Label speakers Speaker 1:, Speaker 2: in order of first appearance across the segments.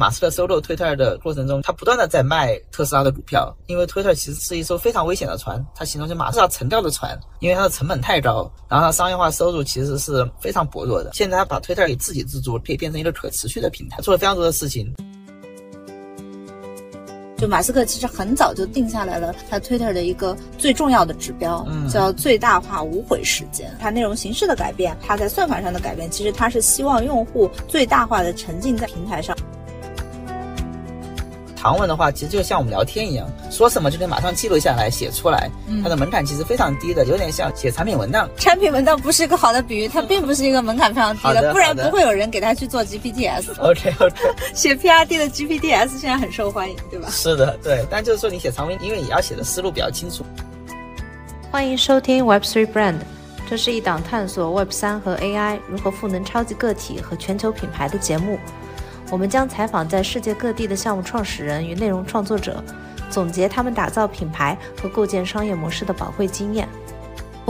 Speaker 1: 马斯克收购推特的过程中，他不断的在卖特斯拉的股票，因为推特其实是一艘非常危险的船，它形容是马斯克沉掉的船，因为它的成本太高，然后它商业化收入其实是非常薄弱的。现在他把推特给自给自足，可以变成一个可持续的平台，做了非常多的事情。
Speaker 2: 就马斯克其实很早就定下来了，他 Twitter 的一个最重要的指标，
Speaker 1: 嗯
Speaker 2: 叫最大化无悔时间。它内容形式的改变，它在算法上的改变，其实它是希望用户最大化的沉浸在平台上。
Speaker 1: 长文的话，其实就像我们聊天一样，说什么就可以马上记录下来写出来，它的门槛其实非常低的，有点像写产品文档。
Speaker 2: 产品文档不是一个好的比喻，它并不是一个门槛非常低
Speaker 1: 的
Speaker 2: 不然不会有人给他去做 GPTs。
Speaker 1: OK OK，
Speaker 2: 写 PRD 的 GPTs 现在很受欢迎，对吧？
Speaker 1: 是的，对。但就是说你写长文，因为也要写的思路比较清楚。
Speaker 3: 欢迎收听 Web3 Brand，这是一档探索 Web 三和 AI 如何赋能超级个体和全球品牌的节目。我们将采访在世界各地的项目创始人与内容创作者，总结他们打造品牌和构建商业模式的宝贵经验。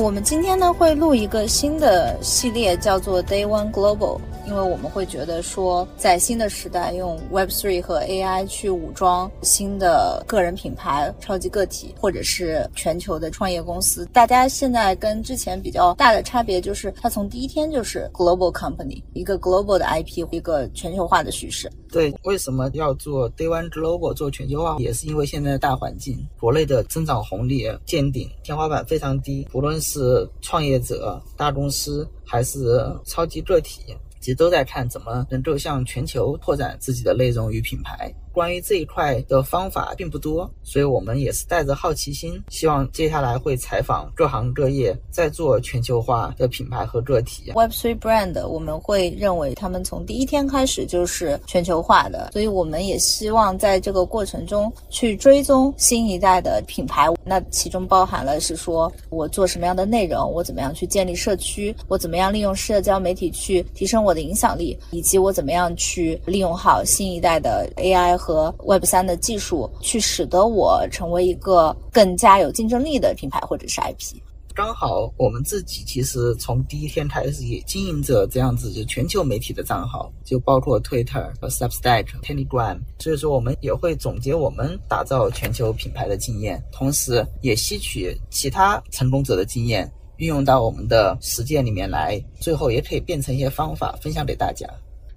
Speaker 2: 我们今天呢会录一个新的系列，叫做 Day One Global，因为我们会觉得说，在新的时代，用 Web3 和 AI 去武装新的个人品牌、超级个体，或者是全球的创业公司。大家现在跟之前比较大的差别就是，它从第一天就是 global company，一个 global 的 IP，一个全球化的叙事。
Speaker 1: 对，为什么要做 Day One Global 做全球化，也是因为现在的大环境，国内的增长红利见顶，天花板非常低，不论是是创业者、大公司还是超级个体，其实都在看怎么能够向全球拓展自己的内容与品牌。关于这一块的方法并不多，所以我们也是带着好奇心，希望接下来会采访各行各业，在做全球化的品牌和个体。
Speaker 2: Web3 brand，我们会认为他们从第一天开始就是全球化的，所以我们也希望在这个过程中去追踪新一代的品牌。那其中包含了是说我做什么样的内容，我怎么样去建立社区，我怎么样利用社交媒体去提升我的影响力，以及我怎么样去利用好新一代的 AI 和 Web 3的技术，去使得我成为一个更加有竞争力的品牌或者是 IP。
Speaker 1: 刚好我们自己其实从第一天开始也经营着这样子就全球媒体的账号，就包括 Twitter 和、Substack、Telegram，所以说我们也会总结我们打造全球品牌的经验，同时也吸取其他成功者的经验，运用到我们的实践里面来，最后也可以变成一些方法分享给大家。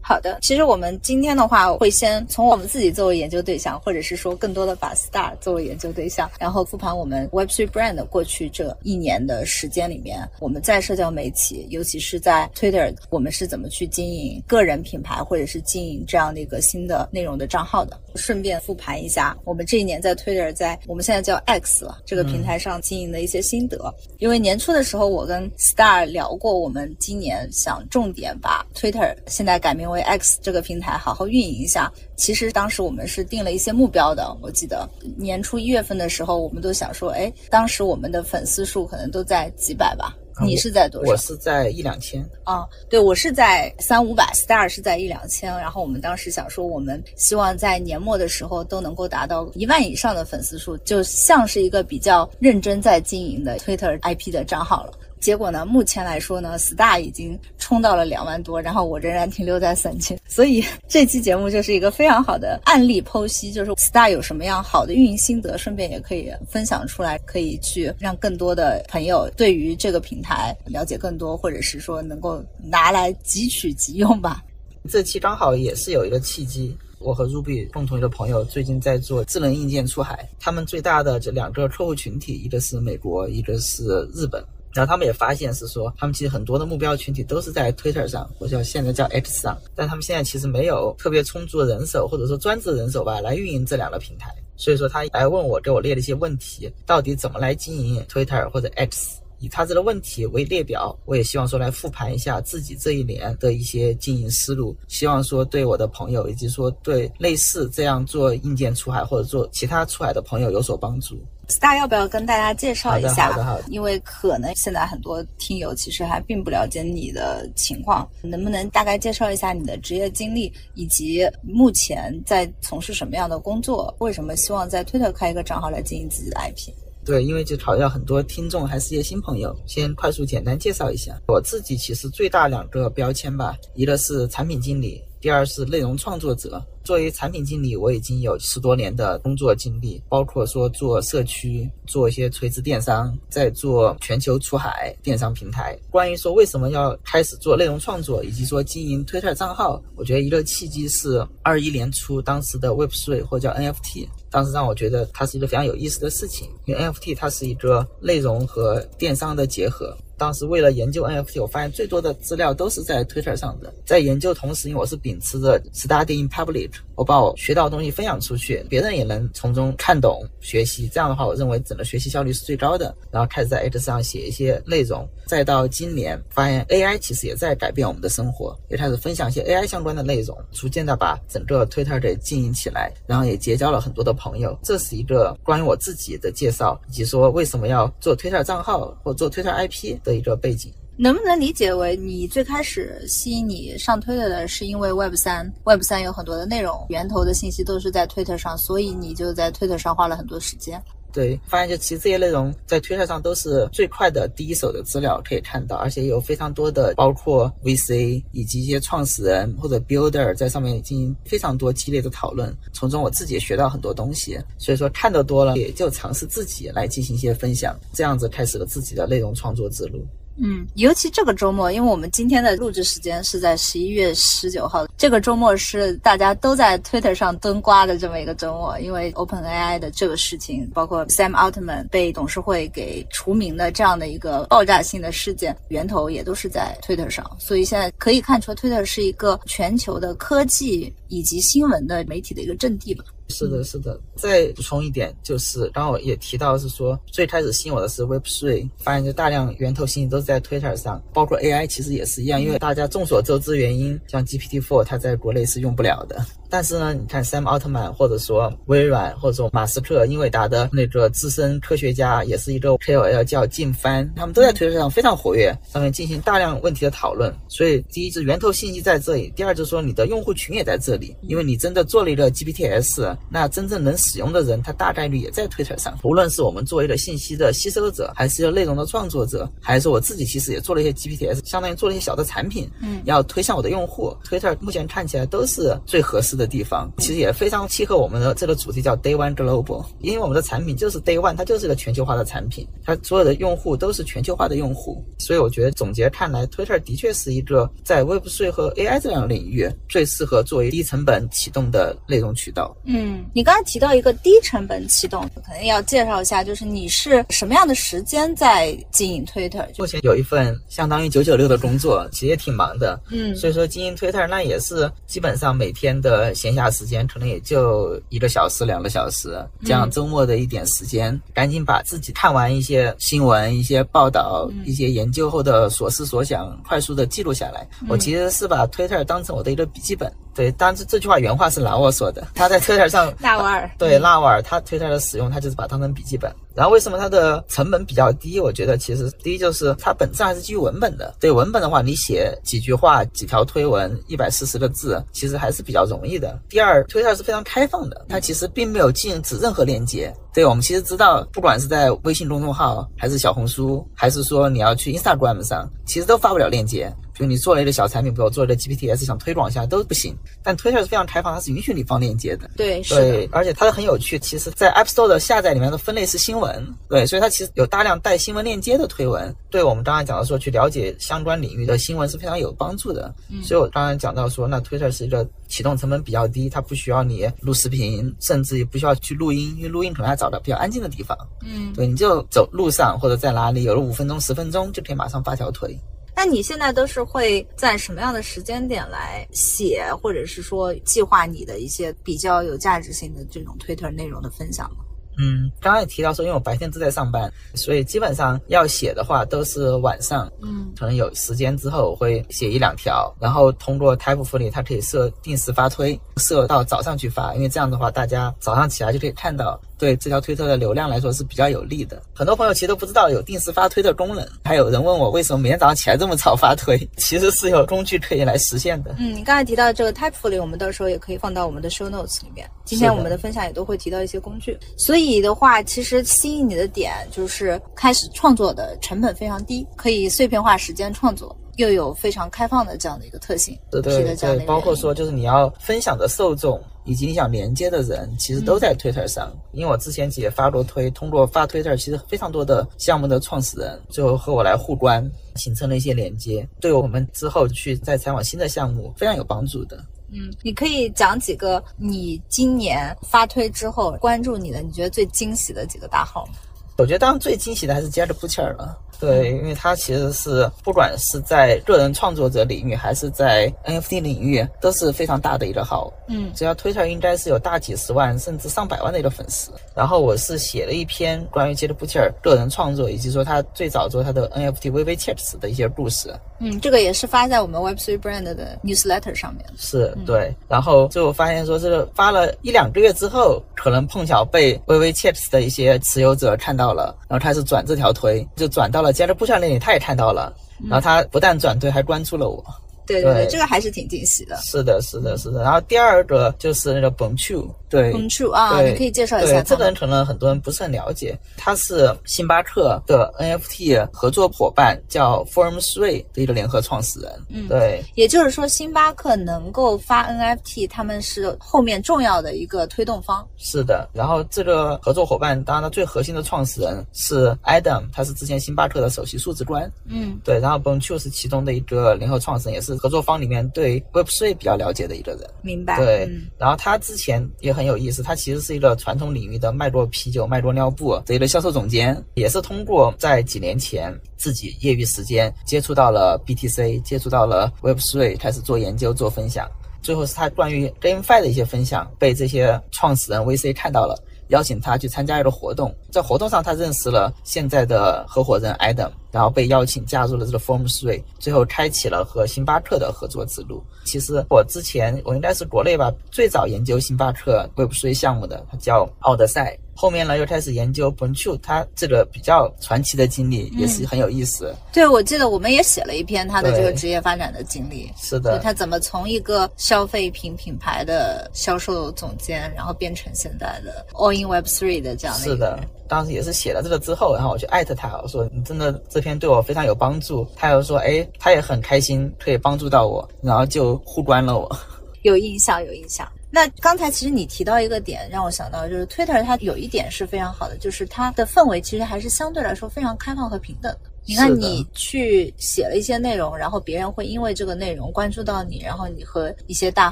Speaker 2: 好的，其实我们今天的话会先从我们自己作为研究对象，或者是说更多的把 Star 作为研究对象，然后复盘我们 Web3 Brand 过去这一年的时间里面，我们在社交媒体，尤其是在 Twitter，我们是怎么去经营个人品牌，或者是经营这样的一个新的内容的账号的。顺便复盘一下我们这一年在 Twitter，在我们现在叫 X 了这个平台上经营的一些心得。因为年初的时候，我跟 Star 聊过，我们今年想重点把 Twitter 现在改名为 X 这个平台好好运营一下。其实当时我们是定了一些目标的，我记得年初一月份的时候，我们都想说，哎，当时我们的粉丝数可能都在几百吧。你是在多少？
Speaker 1: 我是在一两千。
Speaker 2: 啊，对我是在三五百，Star 是在一两千。然后我们当时想说，我们希望在年末的时候都能够达到一万以上的粉丝数，就像是一个比较认真在经营的 Twitter IP 的账号了。结果呢，目前来说呢，Star 已经冲到了两万多，然后我仍然停留在三千，所以 这期节目就是一个非常好的案例剖析，就是 Star 有什么样好的运营心得，顺便也可以分享出来，可以去让更多的朋友对于这个平台了解更多，或者是说能够拿来汲取即用吧。
Speaker 1: 这期刚好也是有一个契机。我和 Ruby 共同一个朋友最近在做智能硬件出海，他们最大的这两个客户群体，一个是美国，一个是日本。然后他们也发现是说，他们其实很多的目标群体都是在 Twitter 上，或者现在叫 X 上，但他们现在其实没有特别充足的人手，或者说专职人手吧，来运营这两个平台。所以说他来问我，给我列了一些问题，到底怎么来经营 Twitter 或者 X？以他这个问题为列表，我也希望说来复盘一下自己这一年的一些经营思路，希望说对我的朋友，以及说对类似这样做硬件出海或者做其他出海的朋友有所帮助。
Speaker 2: Star 要不要跟大家介绍一下？
Speaker 1: 好的，好的。
Speaker 2: 因为可能现在很多听友其实还并不了解你的情况，能不能大概介绍一下你的职业经历，以及目前在从事什么样的工作？为什么希望在推特开一个账号来经营自己的 IP？
Speaker 1: 对，因为就考虑到很多听众还是一些新朋友，先快速简单介绍一下我自己。其实最大两个标签吧，一个是产品经理，第二是内容创作者。作为产品经理，我已经有十多年的工作经历，包括说做社区、做一些垂直电商，在做全球出海电商平台。关于说为什么要开始做内容创作，以及说经营 Twitter 账号，我觉得一个契机是二一年初当时的 Web Three 或叫 NFT，当时让我觉得它是一个非常有意思的事情，因为 NFT 它是一个内容和电商的结合。当时为了研究 NFT，我发现最多的资料都是在 Twitter 上的。在研究同时，因为我是秉持着 studying public，我把我学到的东西分享出去，别人也能从中看懂学习。这样的话，我认为整个学习效率是最高的。然后开始在 X 上写一些内容。再到今年，发现 AI 其实也在改变我们的生活，也开始分享一些 AI 相关的内容，逐渐的把整个 Twitter 给经营起来，然后也结交了很多的朋友。这是一个关于我自己的介绍，以及说为什么要做 Twitter 账号或做 Twitter IP 的一个背景。
Speaker 2: 能不能理解为你最开始吸引你上推特的是因为 Web 三？Web 三有很多的内容源头的信息都是在推特上，所以你就在推特上花了很多时间。
Speaker 1: 对，发现就其实这些内容在推特上都是最快的第一手的资料可以看到，而且有非常多的包括 VC 以及一些创始人或者 Builder 在上面进行非常多激烈的讨论，从中我自己也学到很多东西。所以说看的多了，也就尝试自己来进行一些分享，这样子开始了自己的内容创作之路。
Speaker 2: 嗯，尤其这个周末，因为我们今天的录制时间是在十一月十九号，这个周末是大家都在 Twitter 上蹲瓜的这么一个周末，因为 OpenAI 的这个事情，包括 Sam Altman 被董事会给除名的这样的一个爆炸性的事件，源头也都是在 Twitter 上，所以现在可以看出，Twitter 是一个全球的科技以及新闻的媒体的一个阵地吧。
Speaker 1: 是的，是的。再补充一点，就是刚刚我也提到，是说最开始吸引我的是 Web3，发现就大量源头信息都是在 Twitter 上，包括 AI 其实也是一样，因为大家众所周知原因，像 GPT-4 它在国内是用不了的。但是呢，你看 Sam Altman 或者说微软或者说马斯克，英伟达的那个资深科学家，也是一个 KOL 叫静帆，他们都在 Twitter 上非常活跃，上面进行大量问题的讨论。所以第一是源头信息在这里，第二就是说你的用户群也在这里，因为你真的做了一个 GPTs，那真正能使用的人，他大概率也在 Twitter 上。无论是我们作为一个信息的吸收者，还是一个内容的创作者，还是我自己，其实也做了一些 GPTs，相当于做了一些小的产品，
Speaker 2: 嗯，
Speaker 1: 要推向我的用户。Twitter 目前看起来都是最合适的。地方其实也非常契合我们的这个主题，叫 Day One Global。因为我们的产品就是 Day One，它就是一个全球化的产品，它所有的用户都是全球化的用户。所以我觉得总结看来，Twitter 的确是一个在 Web 3和 AI 这两个领域最适合作为低成本启动的内容渠道。
Speaker 2: 嗯，你刚才提到一个低成本启动，可能要介绍一下，就是你是什么样的时间在经营 Twitter？
Speaker 1: 目前有一份相当于九九六的工作，其实也挺忙的。
Speaker 2: 嗯，
Speaker 1: 所以说经营 Twitter 那也是基本上每天的。闲暇时间可能也就一个小时、两个小时，这样周末的一点时间，赶紧把自己看完一些新闻、一些报道、一些研究后的所思所想，快速的记录下来。我其实是把 Twitter 当成我的一个笔记本。对，但是这句话原话是拉沃说的，他在 Twitter 上，
Speaker 2: 纳瓦尔
Speaker 1: 对纳瓦尔，他 Twitter 的使用，他就是把它当成笔记本。然后为什么它的成本比较低？我觉得其实第一就是它本质还是基于文本的。对文本的话，你写几句话、几条推文、一百四十个字，其实还是比较容易的。第二，Twitter 是非常开放的，它其实并没有禁止任何链接。对我们其实知道，不管是在微信公众号，还是小红书，还是说你要去 Instagram 上，其实都发不了链接。比如你做了一个小产品，比如做了个 GPTs 想推广一下都不行。但 Twitter 是非常开放，它是允许你放链接的。
Speaker 2: 对，
Speaker 1: 对，而且它很有趣。其实，在 App Store 的下载里面的分类是新闻，对，所以它其实有大量带新闻链接的推文，对我们刚才讲到说去了解相关领域的新闻是非常有帮助的。
Speaker 2: 嗯，
Speaker 1: 所以我刚才讲到说，那 Twitter 是一个启动成本比较低，它不需要你录视频，甚至也不需要去录音，因为录音可能还找到比较安静的地方。
Speaker 2: 嗯，
Speaker 1: 对，你就走路上或者在哪里，有了五分钟、十分钟就可以马上发条推。
Speaker 2: 那你现在都是会在什么样的时间点来写，或者是说计划你的一些比较有价值性的这种推特内容的分享吗？
Speaker 1: 嗯，刚刚也提到说，因为我白天都在上班，所以基本上要写的话都是晚上。
Speaker 2: 嗯，
Speaker 1: 可能有时间之后我会写一两条，然后通过 Typefully，它可以设定时发推，设到早上去发，因为这样的话大家早上起来就可以看到。对这条推特的流量来说是比较有利的。很多朋友其实都不知道有定时发推的功能，还有人问我为什么每天早上起来这么早发推，其实是有工具可以来实现的。
Speaker 2: 嗯，你刚才提到这个 Typefully，我们到时候也可以放到我们的 Show Notes 里面。今天我们的分享也都会提到一些工具。所以的话，其实吸引你的点就是开始创作的成本非常低，可以碎片化时间创作。又有非常开放的这样的一个特性，
Speaker 1: 对对对，包括说就是你要分享的受众，以及你想连接的人，其实都在 Twitter 上。因为我之前也发过推，通过发 Twitter，其实非常多的项目的创始人最后和我来互关，形成了一些连接，对我们之后去再采访新的项目非常有帮助的。
Speaker 2: 嗯，你可以讲几个你今年发推之后关注你的，你觉得最惊喜的几个大号吗？
Speaker 1: 我觉得当然最惊喜的还是接着布切尔了。对，因为它其实是不管是在个人创作者领域，还是在 NFT 领域，都是非常大的一个号。
Speaker 2: 嗯，
Speaker 1: 只要 Twitter 应该是有大几十万甚至上百万的一个粉丝。然后我是写了一篇关于 Jared Butcher 个人创作，以及说他最早做他的 NFT VV Chips 的一些故事。
Speaker 2: 嗯，这个也是发在我们 Web3 Brand 的 Newsletter 上面。
Speaker 1: 是对，然后最后发现说这个发了一两个月之后，可能碰巧被 VV Chips 的一些持有者看到了，然后开始转这条推，就转到了接着布上那里，他也看到了，然后他不但转推，还关注了我。
Speaker 2: 对对对，这个还是挺惊喜的。
Speaker 1: 是的，是的，是的。然后第二个就是那个 Bonchu，对
Speaker 2: ，b o n
Speaker 1: c h u 啊，
Speaker 2: 你可以介绍一下他。
Speaker 1: 这个人可能很多人不是很了解，他是星巴克的 NFT 合作伙伴，叫 Form Three 的一个联合创始人。
Speaker 2: 嗯
Speaker 1: 对，
Speaker 2: 也就是说，星巴克能够发 NFT，他们是后面重要的一个推动方。
Speaker 1: 是的。然后这个合作伙伴，当然他最核心的创始人是 Adam，他是之前星巴克的首席数字官。
Speaker 2: 嗯
Speaker 1: 对，然后 Bonchu 是其中的一个联合创始人，也是合作方里面对 Web Three 比较了解的一个人。
Speaker 2: 明白。
Speaker 1: 对，
Speaker 2: 嗯
Speaker 1: 然后他之前也很有意思，他其实是一个传统领域的卖过啤酒、卖过尿布这一个销售总监，也是通过在几年前自己业余时间接触到了 BTC，接触到了 Web3，开始做研究、做分享。最后是他关于 GameFi 的一些分享被这些创始人 VC 看到了，邀请他去参加一个活动。在活动上，他认识了现在的合伙人 Adam，然后被邀请加入了这个 Form Three，最后开启了和星巴克的合作之路。其实我之前我应该是国内吧最早研究星巴克 Web Three 项目的，它叫奥德赛。后面呢又开始研究 Bonchu，他这个比较传奇的经历也是很有意思。
Speaker 2: 对，我记得我们也写了一篇他的这个职业发展的经历。
Speaker 1: 是的，
Speaker 2: 就他怎么从一个消费品品牌的销售总监，然后变成现在的 All in Web Three 的这样的
Speaker 1: 是的。，当时也是写了这个之后，然后我就艾特他，我说你真的这篇对我非常有帮助。他又说，哎，他也很开心可以帮助到我，然后就互关了我。
Speaker 2: 有印象，有印象。那刚才其实你提到一个点，让我想到就是 Twitter 它有一点是非常好的，就是它的氛围其实还是相对来说非常开放和平等的。你看，你去写了一些内容，然后别人会因为这个内容关注到你，然后你和一些大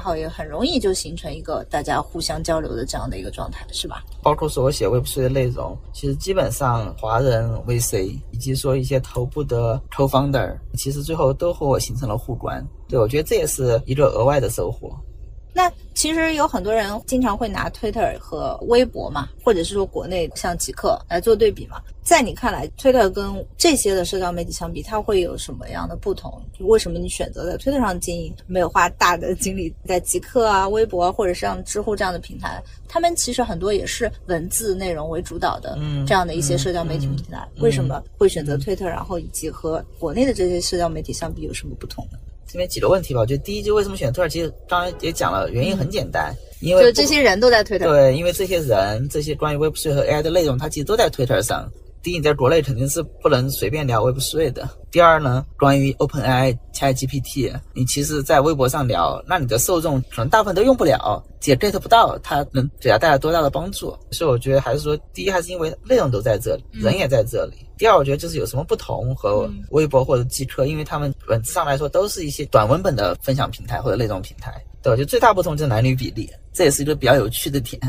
Speaker 2: 号也很容易就形成一个大家互相交流的这样的一个状态，是吧？
Speaker 1: 包括说我写 Web 3的内容，其实基本上华人 VC 以及说一些头部的 co-founder，其实最后都和我形成了互关。对我觉得这也是一个额外的收获。
Speaker 2: 那其实有很多人经常会拿 Twitter 和微博嘛，或者是说国内像极客来做对比嘛。在你看来，Twitter 跟这些的社交媒体相比，它会有什么样的不同？为什么你选择在 Twitter 上经营，没有花大的精力在极客啊、微博啊，或者是像知乎这样的平台？他们其实很多也是文字内容为主导的
Speaker 1: 嗯
Speaker 2: 这样的一些社交媒体
Speaker 1: 嗯
Speaker 2: 平台。
Speaker 1: 嗯
Speaker 2: 为什么会选择 Twitter？然后以及和国内的这些社交媒体相比有什么不同呢？
Speaker 1: 这边几个问题吧，我觉得第一就为什么选 Twitter，其实刚才也讲了，原因很简单，因为
Speaker 2: 就这些人都在 Twitter。
Speaker 1: 对，因为这些人，这些关于 Web 3和 AI 的内容，它其实都在 Twitter 上。第一，你在国内肯定是不能随便聊 Web 3的。第二呢，关于 OpenAI、ChatGPT，你其实在微博上聊，那你的受众可能大部分都用不了，也 get 不到它能给它带来多大的帮助。所以我觉得还是说，第一还是因为内容都在这里，人也在这里。第二，我觉得就是有什么不同和微博或者极客，因为他们本质上来说都是一些短文本的分享平台或者内容平台。对，我觉得最大不同就是男女比例，这也是一个比较有趣的点。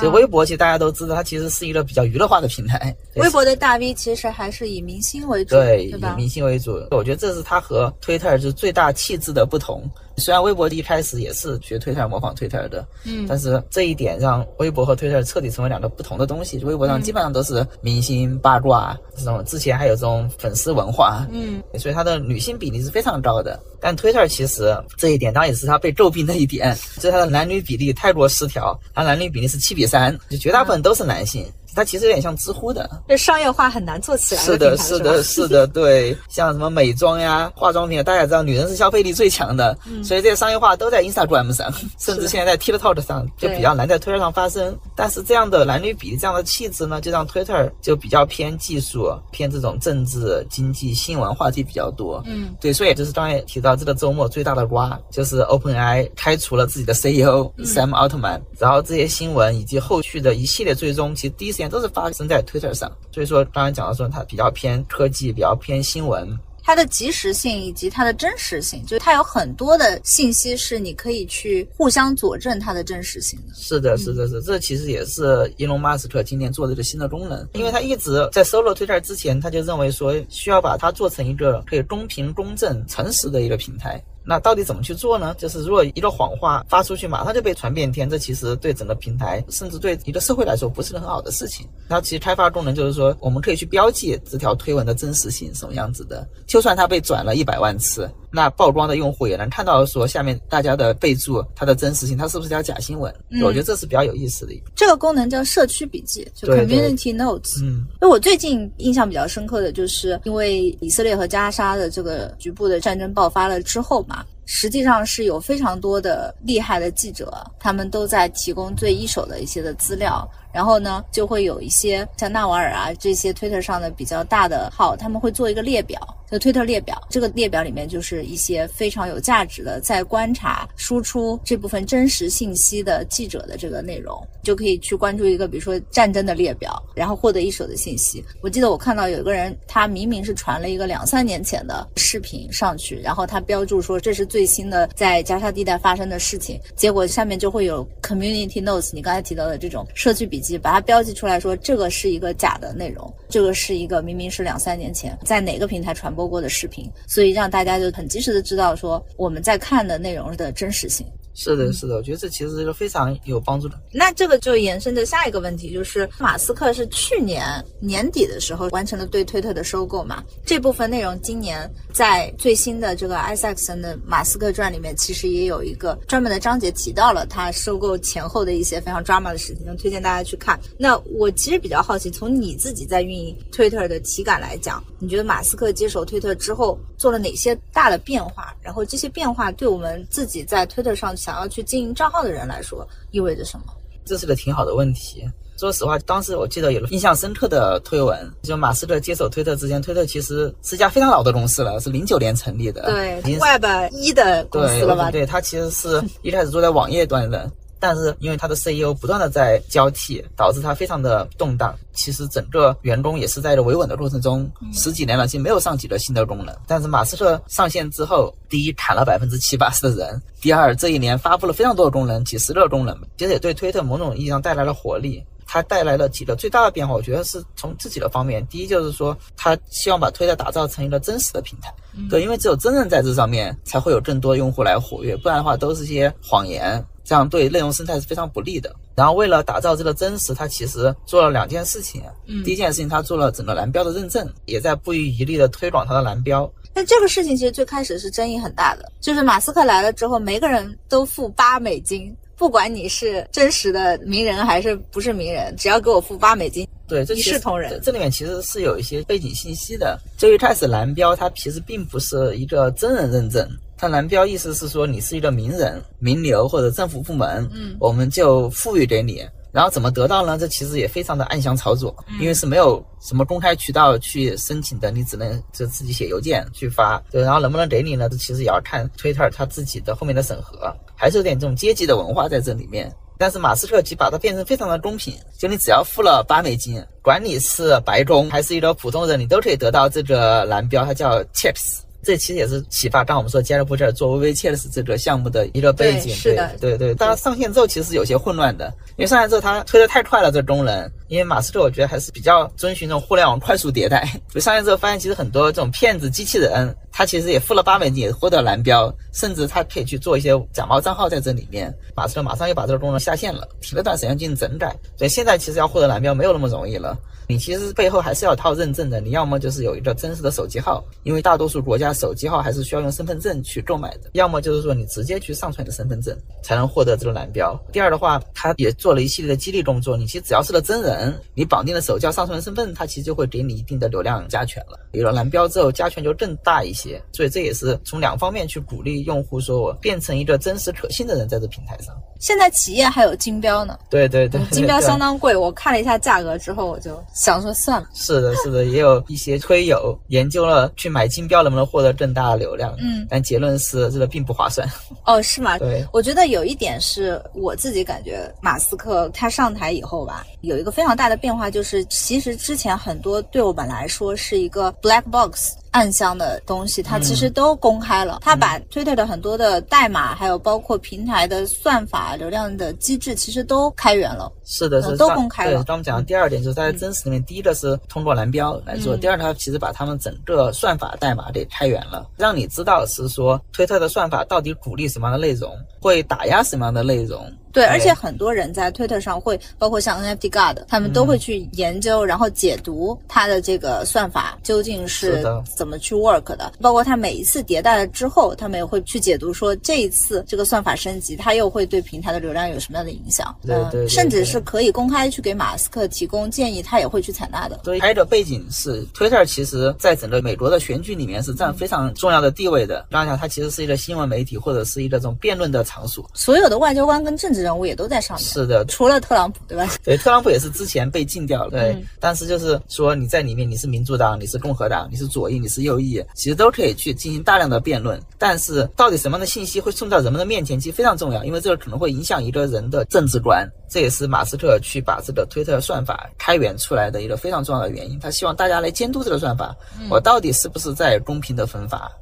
Speaker 1: 就微博，其实大家都知道，它其实是一个比较娱乐化的平台。
Speaker 2: 微博的大 V 其实还是以明星为主，
Speaker 1: 对，以？明星为主，我觉得这是它和推特就是最大气质的不同。虽然微博一开始也是学推特模仿推特的，
Speaker 2: 嗯。
Speaker 1: 但是这一点让微博和推特彻底成为两个不同的东西。微博上
Speaker 2: 嗯。
Speaker 1: 基本上都是明星八卦这种，之前还有这种粉丝文化，
Speaker 2: 嗯，
Speaker 1: 所以它的女性比例是非常高的。但 Twitter 其实这一点当然也是它被诟病的一点，就是它的男女比例太过失调，它男女比例是七比三，就绝大部分都是男性。它其实有点像知乎的，
Speaker 2: 这商业化很难做起来
Speaker 1: 是的，是的，是的，对，像什么美妆呀、化妆品，大家也知道，女人是消费力最强的，所以这些商业化都在 Instagram 上，甚至现在在 TikTok 上就比较难在 Twitter 上发生。但是这样的男女比例、这样的气质呢，就让 Twitter 就比较偏技术、偏这种政治、经济、新闻话题比较多。
Speaker 2: 嗯，
Speaker 1: 对，所以就是刚才也提到这个周末最大的瓜，就是 OpenAI 开除了自己的 CEO Sam Altman，然后这些新闻以及后续的一系列追踪，其实第一时间都是发生在 Twitter 上。所以说，刚才讲到说它比较偏科技，比较偏新闻。
Speaker 2: 它的及时性以及它的真实性，就是它有很多的信息是你可以去互相佐证它的真实性的。
Speaker 1: 是的，是的，是，这其实也是伊隆马斯克今年做的一个新的功能，因为他一直在 solo Twitter 之前，他就认为说需要把它做成一个可以公平、公正、诚实的一个平台。那到底怎么去做呢？就是如果一个谎话发出去，马上就被传遍天，这其实对整个平台，甚至对一个社会来说，不是很好的事情。那其实开发功能就是说，我们可以去标记这条推文的真实性什么样子的，就算它被转了一百万次。那曝光的用户也能看到说下面大家的备注，它的真实性，它是不是条假新闻？嗯我觉得这是比较有意思的。
Speaker 2: 这个功能叫社区笔记，就 Community Notes。
Speaker 1: 嗯，
Speaker 2: 那我最近印象比较深刻的就是，因为以色列和加沙的这个局部的战争爆发了之后嘛，实际上是有非常多的厉害的记者，他们都在提供最一手的一些的资料。然后呢，就会有一些像纳瓦尔啊这些推特上的比较大的号，他们会做一个列表，的推特列表。这个列表里面就是一些非常有价值的在观察、输出这部分真实信息的记者的这个内容，就可以去关注一个，比如说战争的列表，然后获得一手的信息。我记得我看到有一个人，他明明是传了一个两三年前的视频上去，然后他标注说这是最新的在加沙地带发生的事情，结果下面就会有 Community Notes，你刚才提到的这种社区笔记。把它标记出来，说这个是一个假的内容，这个是一个明明是两三年前在哪个平台传播过的视频，所以让大家就很及时的知道说我们在看的内容的真实性。
Speaker 1: 是的，是的，我觉得这其实是非常有帮助的。
Speaker 2: 那这个就延伸着下一个问题，就是马斯克是去年年底的时候完成了对推特的收购嘛？这部分内容今年在最新的这个艾萨克森的《马斯克传》里面，其实也有一个专门的章节提到了他收购前后的一些非常 drama 的事情，推荐大家去看。那我其实比较好奇，从你自己在运营推特的体感来讲，你觉得马斯克接手推特之后做了哪些大的变化？然后这些变化对我们自己在推特上。想要去经营账号的人来说，意味着什么？
Speaker 1: 这是个挺好的问题。说实话，当时我记得有了印象深刻的推文，就马斯克接手推特之前，推特其实是一家非常老的公司了，是零九年成立的，
Speaker 2: 对，Web 一的公司了吧？
Speaker 1: 对，它其实是一开始做在网页端的。但是因为他的 CEO 不断的在交替，导致他非常的动荡。其实整个员工也是在维稳的过程中，十几年了，其实没有上几个新的功能。但是马斯克上线之后，第一砍了百分之七八十的人，第二这一年发布了非常多的功能，几十个功能，其实也对推特某种意义上带来了活力。他带来了几个最大的变化，我觉得是从自己的方面。第一就是说，他希望把推特打造成一个真实的平台，对，因为只有真正在这上面，才会有更多用户来活跃，不然的话都是些谎言。这样对内容生态是非常不利的。然后为了打造这个真实，他其实做了两件事情。嗯，第一件事情，他做了整个蓝标的认证，也在不遗余力的推广他的蓝标。
Speaker 2: 那这个事情其实最开始是争议很大的，就是马斯克来了之后，每个人都付八美金，不管你是真实的名人还是不是名人，只要给我付八美金，
Speaker 1: 对，
Speaker 2: 一视同仁。
Speaker 1: 这里面其实是有一些背景信息的。就一开始蓝标它其实并不是一个真人认证。它蓝标意思是说你是一个名人、名流或者政府部门，嗯，我们就赋予给你。然后怎么得到呢？这其实也非常的暗箱操作，因为是没有什么公开渠道去申请的，你只能就自己写邮件去发。对，然后能不能给你呢？这其实也要看 Twitter 它自己的后面的审核，还是有点这种阶级的文化在这里面。但是马斯克其把它变成非常的公平，就你只要付了八美金，管你是白宫还是一个普通人，你都可以得到这个蓝标，它叫 Chips。这其实也是启发，刚我们说加勒布这儿做 v v c h t s 这个项目的一个背景。
Speaker 2: 是的，
Speaker 1: 对对。当然上线之后其实有些混乱的，因为上线之后它推的太快了，这功能。因为马斯克我觉得还是比较遵循这种互联网快速迭代。所以上线之后发现，其实很多这种骗子机器人，他其实也付了八美金，也获得蓝标，甚至他可以去做一些假冒账号在这里面。马斯克马上又把这个功能下线了，停了段时间进行整改。所以现在其实要获得蓝标没有那么容易了。你其实背后还是要套认证的，你要么就是有一个真实的手机号，因为大多数国家手机号还是需要用身份证去购买的；要么就是说你直接去上传你的身份证，才能获得这个蓝标。第二的话，他也做了一系列的激励工作，你其实只要是个真人，你绑定了手机号、上传身份，他其实就会给你一定的流量加权了。有了蓝标之后，加权就更大一些。所以这也是从两方面去鼓励用户，说我变成一个真实可信的人在这平台上。
Speaker 2: 现在企业还有金标呢，
Speaker 1: 对对对，
Speaker 2: 金标相当贵。我看了一下价格之后，我就想说算了。
Speaker 1: 是的，是的，也有一些推友研究了去买金标能不能获得更大的流量，
Speaker 2: 嗯，
Speaker 1: 但结论是这个并不划算。
Speaker 2: 哦，是吗？
Speaker 1: 对，
Speaker 2: 我觉得有一点是我自己感觉，马斯克他上台以后吧，有一个非常大的变化，就是其实之前很多对我们来说是一个 black box。暗箱的东西，它其实都公开了。他把 Twitter 的很多的代码，还有包括平台的算法、流量的机制，其实都开源了。
Speaker 1: 是的，是
Speaker 2: 都公开了。
Speaker 1: 对，刚我们讲的第二点就是，在真实里面，第一个是通过蓝标来做，第二，它其实把他们整个算法代码给开源了，让你知道是说推特的算法到底鼓励什么样的内容，会打压什么样的内容。
Speaker 2: 对，而且很多人在推特上会，包括像 NFT God，他们都会去研究，然后解读它的这个算法究竟是怎么去 work 的。包括它每一次迭代了之后，他们也会去解读说这一次这个算法升级，它又会对平台的流量有什么样的影响。
Speaker 1: 对对，
Speaker 2: 甚至是可以公开去给马斯克提供建议，他也会去采纳的。
Speaker 1: 所以还有个背景是，Twitter 其实在整个美国的选举里面是占非常重要的地位的。刚才讲，它其实是一个新闻媒体或者是一个这种辩论的场所，
Speaker 2: 所有的外交官跟政治人物也都在上面。
Speaker 1: 是的，
Speaker 2: 除了特朗普，对吧？
Speaker 1: 对，特朗普也是之前被禁掉了。对，嗯、但是就是说你在里面，你是民主党，你是共和党，你是左翼，你是右翼，其实都可以去进行大量的辩论。但是到底什么样的信息会送到人们的面前，其实非常重要，因为这个可能会影响一个人的政治观。这也是马斯克去把这个推特算法开源出来的一个非常重要的原因。他希望大家来监督这个算法，
Speaker 2: 嗯、
Speaker 1: 我到底是不是在公平的分法。
Speaker 2: 嗯，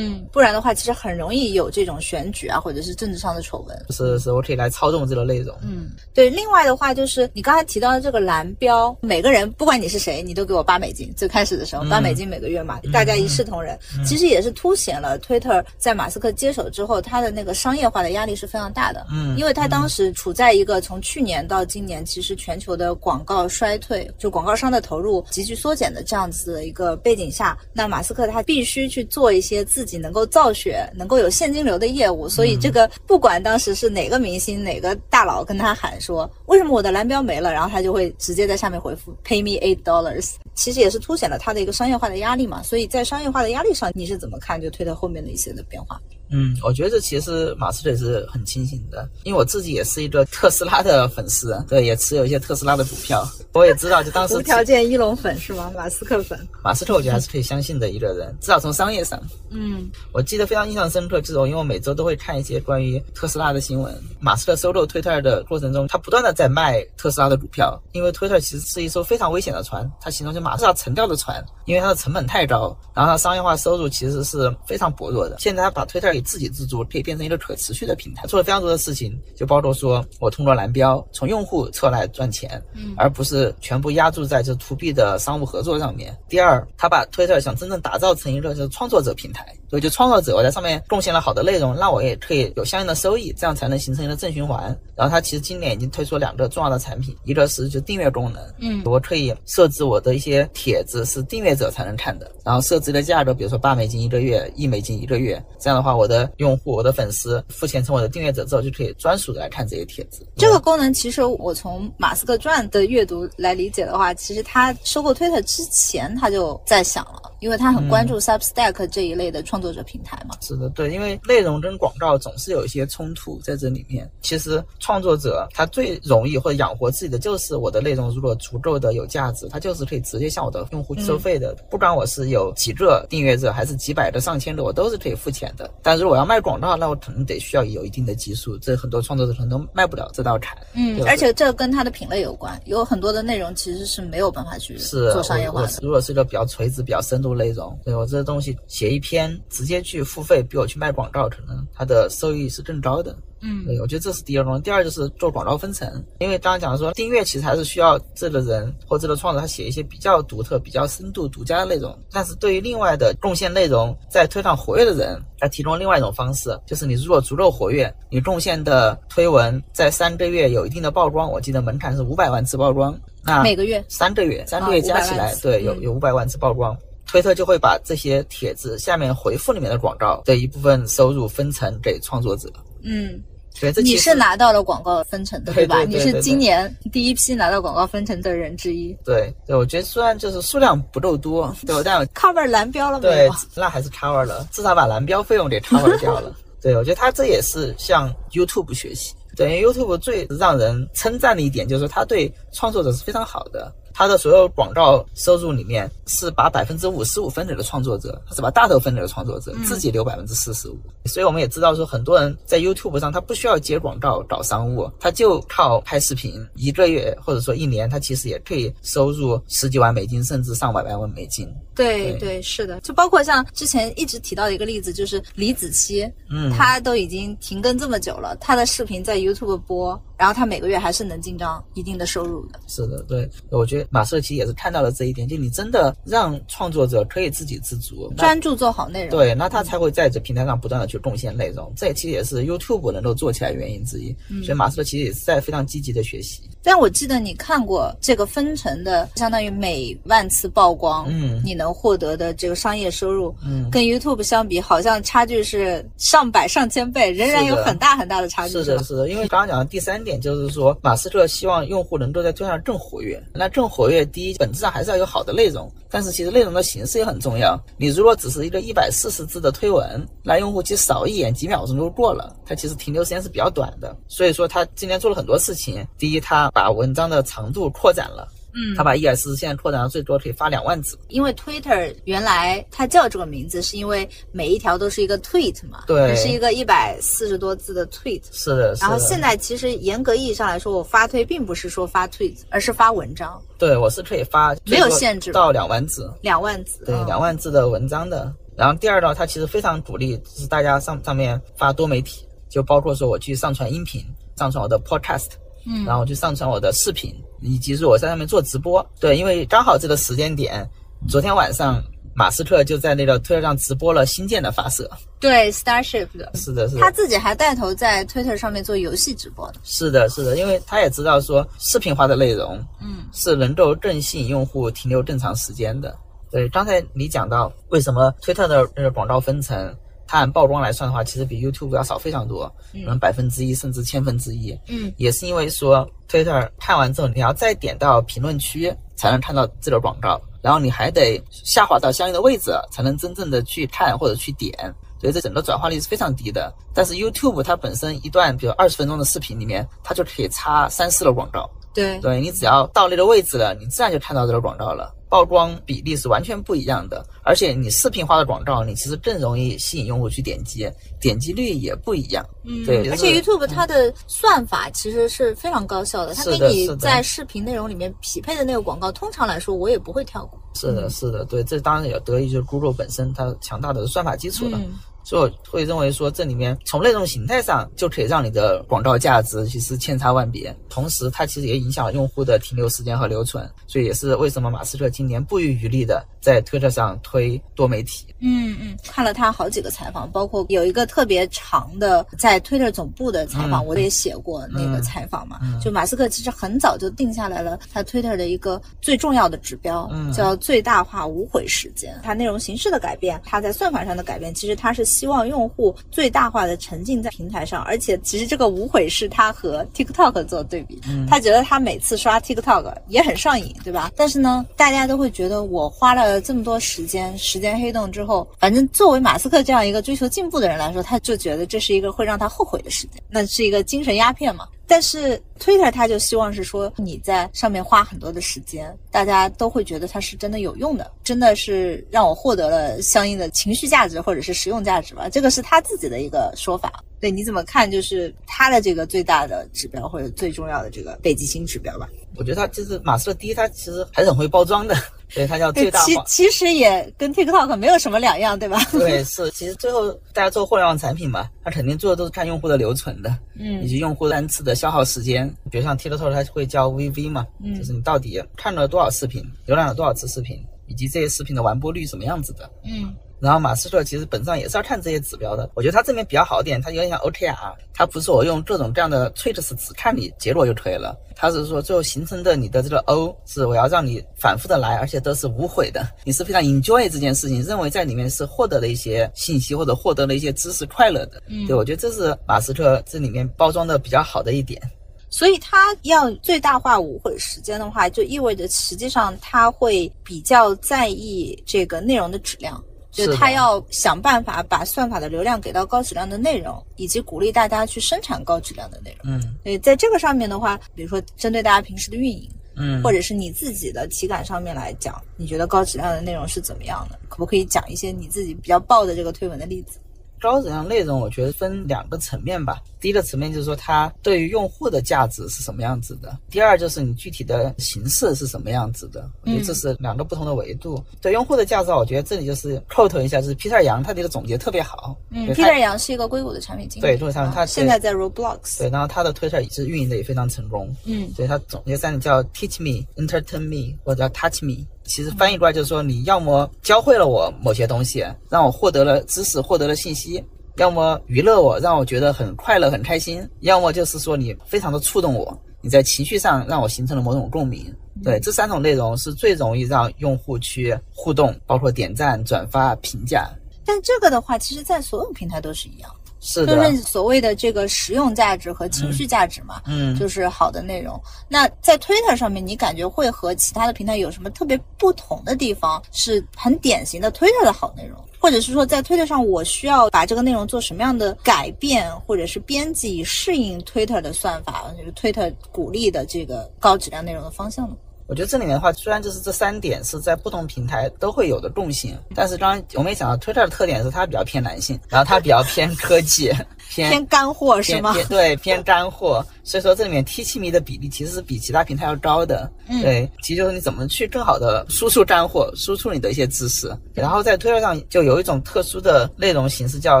Speaker 2: 不然的话，其实很容易有这种选举啊，或者是政治上的丑闻。
Speaker 1: 是是，我可以来操纵这个内容。
Speaker 2: 嗯，对。另外的话，就是你刚才提到的这个蓝标，每个人不管你是谁，你都给我八美金。最开始的时候，八、
Speaker 1: 嗯、
Speaker 2: 美金每个月嘛，大家一视同仁。
Speaker 1: 嗯、
Speaker 2: 其实也是凸显了 Twitter 在马斯克接手之后，他的那个商业化的压力是非常大的。
Speaker 1: 嗯，
Speaker 2: 因为他当时处在一个从去年到今年，其实全球的广告衰退，就广告商的投入急剧缩减的这样子的一个背景下，那马斯克他必须去做一些自己能够造。血能够有现金流的业务，所以这个不管当时是哪个明星、哪个大佬跟他喊说为什么我的蓝标没了，然后他就会直接在下面回复 Pay me eight dollars，其实也是凸显了他的一个商业化的压力嘛。所以在商业化的压力上，你是怎么看就推特后面的一些的变化？
Speaker 1: 嗯，我觉得这其实马斯克也是很清醒的，因为我自己也是一个特斯拉的粉丝，对，也持有一些特斯拉的股票。我也知道，就当时
Speaker 2: 无条件一龙粉是吗？马斯克粉？
Speaker 1: 马斯克我觉得还是可以相信的一个人，至少从商业上。
Speaker 2: 嗯，
Speaker 1: 我记得非常印象深刻，就是我因为我每周都会看一些关于特斯拉的新闻。马斯克收购推特的过程中，他不断的在卖特斯拉的股票，因为推特其实是一艘非常危险的船，它形容就马斯克沉掉的船，因为它的成本太高，然后它商业化收入其实是非常薄弱的。现在他把推特给自给自足，可以变成一个可持续的平台，做了非常多的事情，就包括说我通过蓝标从用户侧来赚钱，
Speaker 2: 嗯，
Speaker 1: 而不是全部压注在这 to B 的商务合作上面。第二，他把推特想真正打造成一个就是创作者平台，所以就创作者我在上面贡献了好的内容，那我也可以有相应的收益，这样才能形成一个正循环。然后它其实今年已经推出两个重要的产品，一个是就订阅功能，
Speaker 2: 嗯，
Speaker 1: 我可以设置我的一些帖子是订阅者才能看的，然后设置的价格，比如说八美金一个月，一美金一个月，这样的话，我的用户、我的粉丝付钱成我的订阅者之后，就可以专属的来看这些帖子。
Speaker 2: 这个功能其实我从马斯克传的阅读来理解的话，其实他收购推特之前他就在想了，因为他很关注 Substack 这一类的创作者平台嘛。
Speaker 1: 是的，对，因为内容跟广告总是有一些冲突在这里面。其实创作者他最容易或者养活自己的就是我的内容如果足够的有价值，他就是可以直接向我的用户收费的。不管我是有几个订阅者还是几百个、上千个，我都是可以付钱的。但如果要卖广告，那我可能得需要有一定的基数，这很多创作者可能都卖不了这道坎。
Speaker 2: 嗯，而且这跟他的品类有关，有很多的内容其实是没有办法去
Speaker 1: 是
Speaker 2: 做商业化的。
Speaker 1: 如果是一个比较垂直、比较深度内容，对我这东西写一篇直接去付费，比我去卖广告，可能它的收益是更高的。
Speaker 2: 嗯，
Speaker 1: 对，我觉得这是第二种。第二就是做广告分成，因为刚刚讲说订阅其实还是需要这个人或这个创作者他写一些比较独特、比较深度、独家的内容。但是对于另外的贡献内容在推上活跃的人，来提供另外一种方式，就是你如果足够活跃，你贡献的推文在三个月有一定的曝光，我记得门槛是五百万次曝光，那
Speaker 2: 每个月
Speaker 1: 三个月，三个月加起来，
Speaker 2: 哦
Speaker 1: 对，有有五百万次曝光。推特就会把这些帖子下面回复里面的广告的一部分收入分成给创作者。
Speaker 2: 嗯，
Speaker 1: 对，这
Speaker 2: 你是拿到了广告分成的，吧？
Speaker 1: 对对对
Speaker 2: 你是今年第一批拿到广告分成的人之一。
Speaker 1: 对对，我觉得虽然就是数量不够多，对，但
Speaker 2: cover 蓝标了没
Speaker 1: 对
Speaker 2: 有？，
Speaker 1: 那还是 cover 了，至少把蓝标费用给 cover 掉了。对，我觉得他这也是向 YouTube 学习。对因为，YouTube 最让人称赞的一点就是他对创作者是非常好的。他的所有广告收入里面是把百分之五十五分给了创作者，他是把大头分给了创作者，自己留百分之四十五。所以我们也知道说，很多人在 YouTube 上他不需要接广告搞商务，他就靠拍视频，一个月或者说一年，他其实也可以收入十几万美金，甚至上百万美金。对
Speaker 2: 对对，是的，就包括像之前一直提到的一个例子，就是李子柒，
Speaker 1: 嗯
Speaker 2: 他都已经停更这么久了，他的视频在 YouTube 播，然后他每个月还是能进账一定的收入的。
Speaker 1: 是的，对，我觉得马瑟其实也是看到了这一点，就你真的让创作者可以自给自足，
Speaker 2: 专注做好内容。
Speaker 1: 对，那他才会在这平台上不断的去贡献内容，这其实也是 YouTube 能够做起来原因之一。
Speaker 2: 嗯
Speaker 1: 所以马斯克其实也是在非常积极的学习。
Speaker 2: 但我记得你看过这个分成的，相当于每万次曝光，
Speaker 1: 嗯
Speaker 2: 你能获得的这个商业收入，
Speaker 1: 嗯
Speaker 2: 跟 YouTube 相比，好像差距是上百上千倍，仍然有很大很大的差距。
Speaker 1: 是的，是的，因为刚刚讲的第三点就是说，马斯克希望用户能够在推特上更活跃。那更活跃，低本质上还是要有好的内容，但是其实内容的形式也很重要。你如果只是一个一百四十字的推文，那用户其实扫一眼几秒钟就过了，它其实停留时间是比较短的。所以说他今年做了很多事情，第一，他把文章的长度扩展了。
Speaker 2: 嗯
Speaker 1: 他把一百四十现在扩展到最多可以发两万字。
Speaker 2: 因为 Twitter 原来它叫这个名字，是因为每一条都是一个 tweet 嘛，
Speaker 1: 对
Speaker 2: 是一个一百四十多字的 tweet。
Speaker 1: 是的，是的。
Speaker 2: 然后现在其实严格意义上来说，我发推并不是说发 tweet，而是发文章，
Speaker 1: 对我是可以发
Speaker 2: 没有限制
Speaker 1: 到两万字。
Speaker 2: 两万字。
Speaker 1: 对，
Speaker 2: 嗯
Speaker 1: 两万字的文章的。然后第二呢，它其实非常鼓励，就是大家上上面发多媒体，就包括说我去上传音频，上传我的 podcast，
Speaker 2: 嗯
Speaker 1: 然后我去上传我的视频，以及是我在上面做直播。对，因为刚好这个时间点，昨天晚上马斯克就在那个推特上直播了新舰的发射。
Speaker 2: 对 Starship 的，
Speaker 1: 是的，是的，
Speaker 2: 他自己还带头在 Twitter 上面做游戏直播的。
Speaker 1: 是的，是的，因为他也知道说视频化的内容，
Speaker 2: 嗯，
Speaker 1: 是能够更吸引用户停留更长时间的。对，刚才你讲到为什么推特的那个广告分成，它按曝光来算的话，其实比 YouTube 要少非常多，可能百分之一甚至千分之一。
Speaker 2: 嗯，
Speaker 1: 也是因为说 Twitter 看完之后，你要再点到评论区才能看到这个广告，然后你还得下滑到相应的位置才能真正的去看或者去点。所以这整个转化率是非常低的。但是 YouTube 它本身一段比如二十分钟的视频里面，它就可以插三四个广告。
Speaker 2: 对，
Speaker 1: 对你只要到那个位置了，你自然就看到这个广告了。曝光比例是完全不一样的，而且你视频化的广告，你其实更容易吸引用户去点击，点击率也不一样。
Speaker 2: 嗯
Speaker 1: 对，
Speaker 2: 而且 YouTube 它的算法其实是非常高效的，它
Speaker 1: 是
Speaker 2: 给你在视频内容里面匹配的那个广告，通常来说我也不会跳过。
Speaker 1: 是的，是的，对，这当然也得益于 Google 本身它强大的算法基础了。
Speaker 2: 嗯
Speaker 1: 所以我会认为说，这里面从内容形态上就可以让你的广告价值其实千差万别，同时它其实也影响了用户的停留时间和留存，所以也是为什么马斯克今年不遗余力的在推特上推多媒体。
Speaker 2: 嗯嗯，看了他好几个采访，包括有一个特别长的在 Twitter 总部的采访，
Speaker 1: 嗯
Speaker 2: 我也写过那个
Speaker 1: 嗯
Speaker 2: 采访嘛。
Speaker 1: 嗯
Speaker 2: 就马斯克其实很早就定下来了他 Twitter 的一个最重要的指标，
Speaker 1: 嗯
Speaker 2: 叫最大化无悔时间。它内容形式的改变，它在算法上的改变，其实它是希望用户最大化的沉浸在平台上，而且其实这个无悔是他和 TikTok 做对比，
Speaker 1: 嗯
Speaker 2: 他觉得他每次刷 TikTok 也很上瘾，对吧？但是呢，大家都会觉得我花了这么多时间，时间黑洞之后，反正作为马斯克这样一个追求进步的人来说，他就觉得这是一个会让他后悔的时间，那是一个精神鸦片嘛。但是 Twitter 他就希望是说你在上面花很多的时间，大家都会觉得它是真的有用的，真的是让我获得了相应的情绪价值或者是实用价值吧。这个是他自己的一个说法。对，你怎么看？就是它的这个最大的指标或者最重要的这个北极星指标吧？
Speaker 1: 我觉得它就是马斯克，第一他其实还是很会包装的，所以它叫最大化。
Speaker 2: 其其实也跟 TikTok 没有什么两样，对吧？
Speaker 1: 对，是，其实最后大家做互联网产品嘛，它肯定做的都是看用户的留存的，
Speaker 2: 嗯
Speaker 1: 以及用户单次的消耗时间。比如像 TikTok 它会叫 VV 嘛，
Speaker 2: 嗯
Speaker 1: 就是你到底看了多少视频，浏览了多少次视频，以及这些视频的完播率什么样子的。
Speaker 2: 嗯
Speaker 1: 然后马斯克其实本质上也是要看这些指标的。我觉得他这边比较好一点，他有点像 OKR，他不是我用各种各样的 traits 只看你结果就可以了，他是说最后形成的你的这个 O 是我要让你反复的来，而且都是无悔的，你是非常 enjoy 这件事情，认为在里面是获得了一些信息或者获得了一些知识快乐的。
Speaker 2: 嗯
Speaker 1: 对我觉得这是马斯克这里面包装的比较好的一点。
Speaker 2: 所以他要最大化无悔时间的话，就意味着实际上他会比较在意这个内容的质量，就是他要想办法把算法的流量给到高质量的内容，以及鼓励大家去生产高质量的内容。
Speaker 1: 嗯
Speaker 2: 所以在这个上面的话，比如说针对大家平时的运营，
Speaker 1: 嗯，
Speaker 2: 或者是你自己的体感上面来讲，你觉得高质量的内容是怎么样的？可不可以讲一些你自己比较爆的这个推文的例子？
Speaker 1: 高质量内容，我觉得分两个层面吧。第一个层面就是说，它对于用户的价值是什么样子的；第二就是你具体的形式是什么样子的。我觉得这是两个不同的维度。对用户的价值，我觉得这里就是 quote 一下，就是 Peter 杨他的一个总结特别好。
Speaker 2: 嗯，Peter 杨是一个硅谷的产品经理，
Speaker 1: 对硅谷产品
Speaker 2: 啊
Speaker 1: 他
Speaker 2: 现在在 Roblox，
Speaker 1: 对，然后他的 Twitter 也是运营的也非常成功。
Speaker 2: 嗯
Speaker 1: 所以他总结三点叫 teach me, entertain me，或者叫 touch me。其实翻译过来就是说，你要么教会了我某些东西，让我获得了知识，获得了信息；要么娱乐我，让我觉得很快乐、很开心；要么就是说你非常的触动我，你在情绪上让我形成了某种共鸣。对，这三种内容是最容易让用户去互动，包括点赞、转发、评价。
Speaker 2: 但这个的话，其实在所有平台都是一样，
Speaker 1: 是的，
Speaker 2: 就是所谓的这个实用价值和情绪价值嘛，
Speaker 1: 嗯，
Speaker 2: 就是好的内容。那在 Twitter 上面，你感觉会和其他的平台有什么特别不同的地方？是很典型的 Twitter 的好内容，或者是说在 Twitter 上，我需要把这个内容做什么样的改变，或者是编辑以适应 Twitter 的算法，就是 Twitter 鼓励的这个高质量内容的方向呢？
Speaker 1: 我觉得这里面的话，虽然就是这三点是在不同平台都会有的共性，但是刚刚我们也讲到，Twitter 的特点是它比较偏男性，然后它比较偏科技，偏
Speaker 2: 偏干货是吗？
Speaker 1: 对偏干货，所以说这里面 Teach Me 的比例其实是比其他平台要高的。
Speaker 2: 嗯
Speaker 1: 对，其实就是你怎么去更好的输出干货，输出你的一些知识。然后在 Twitter 上就有一种特殊的内容形式叫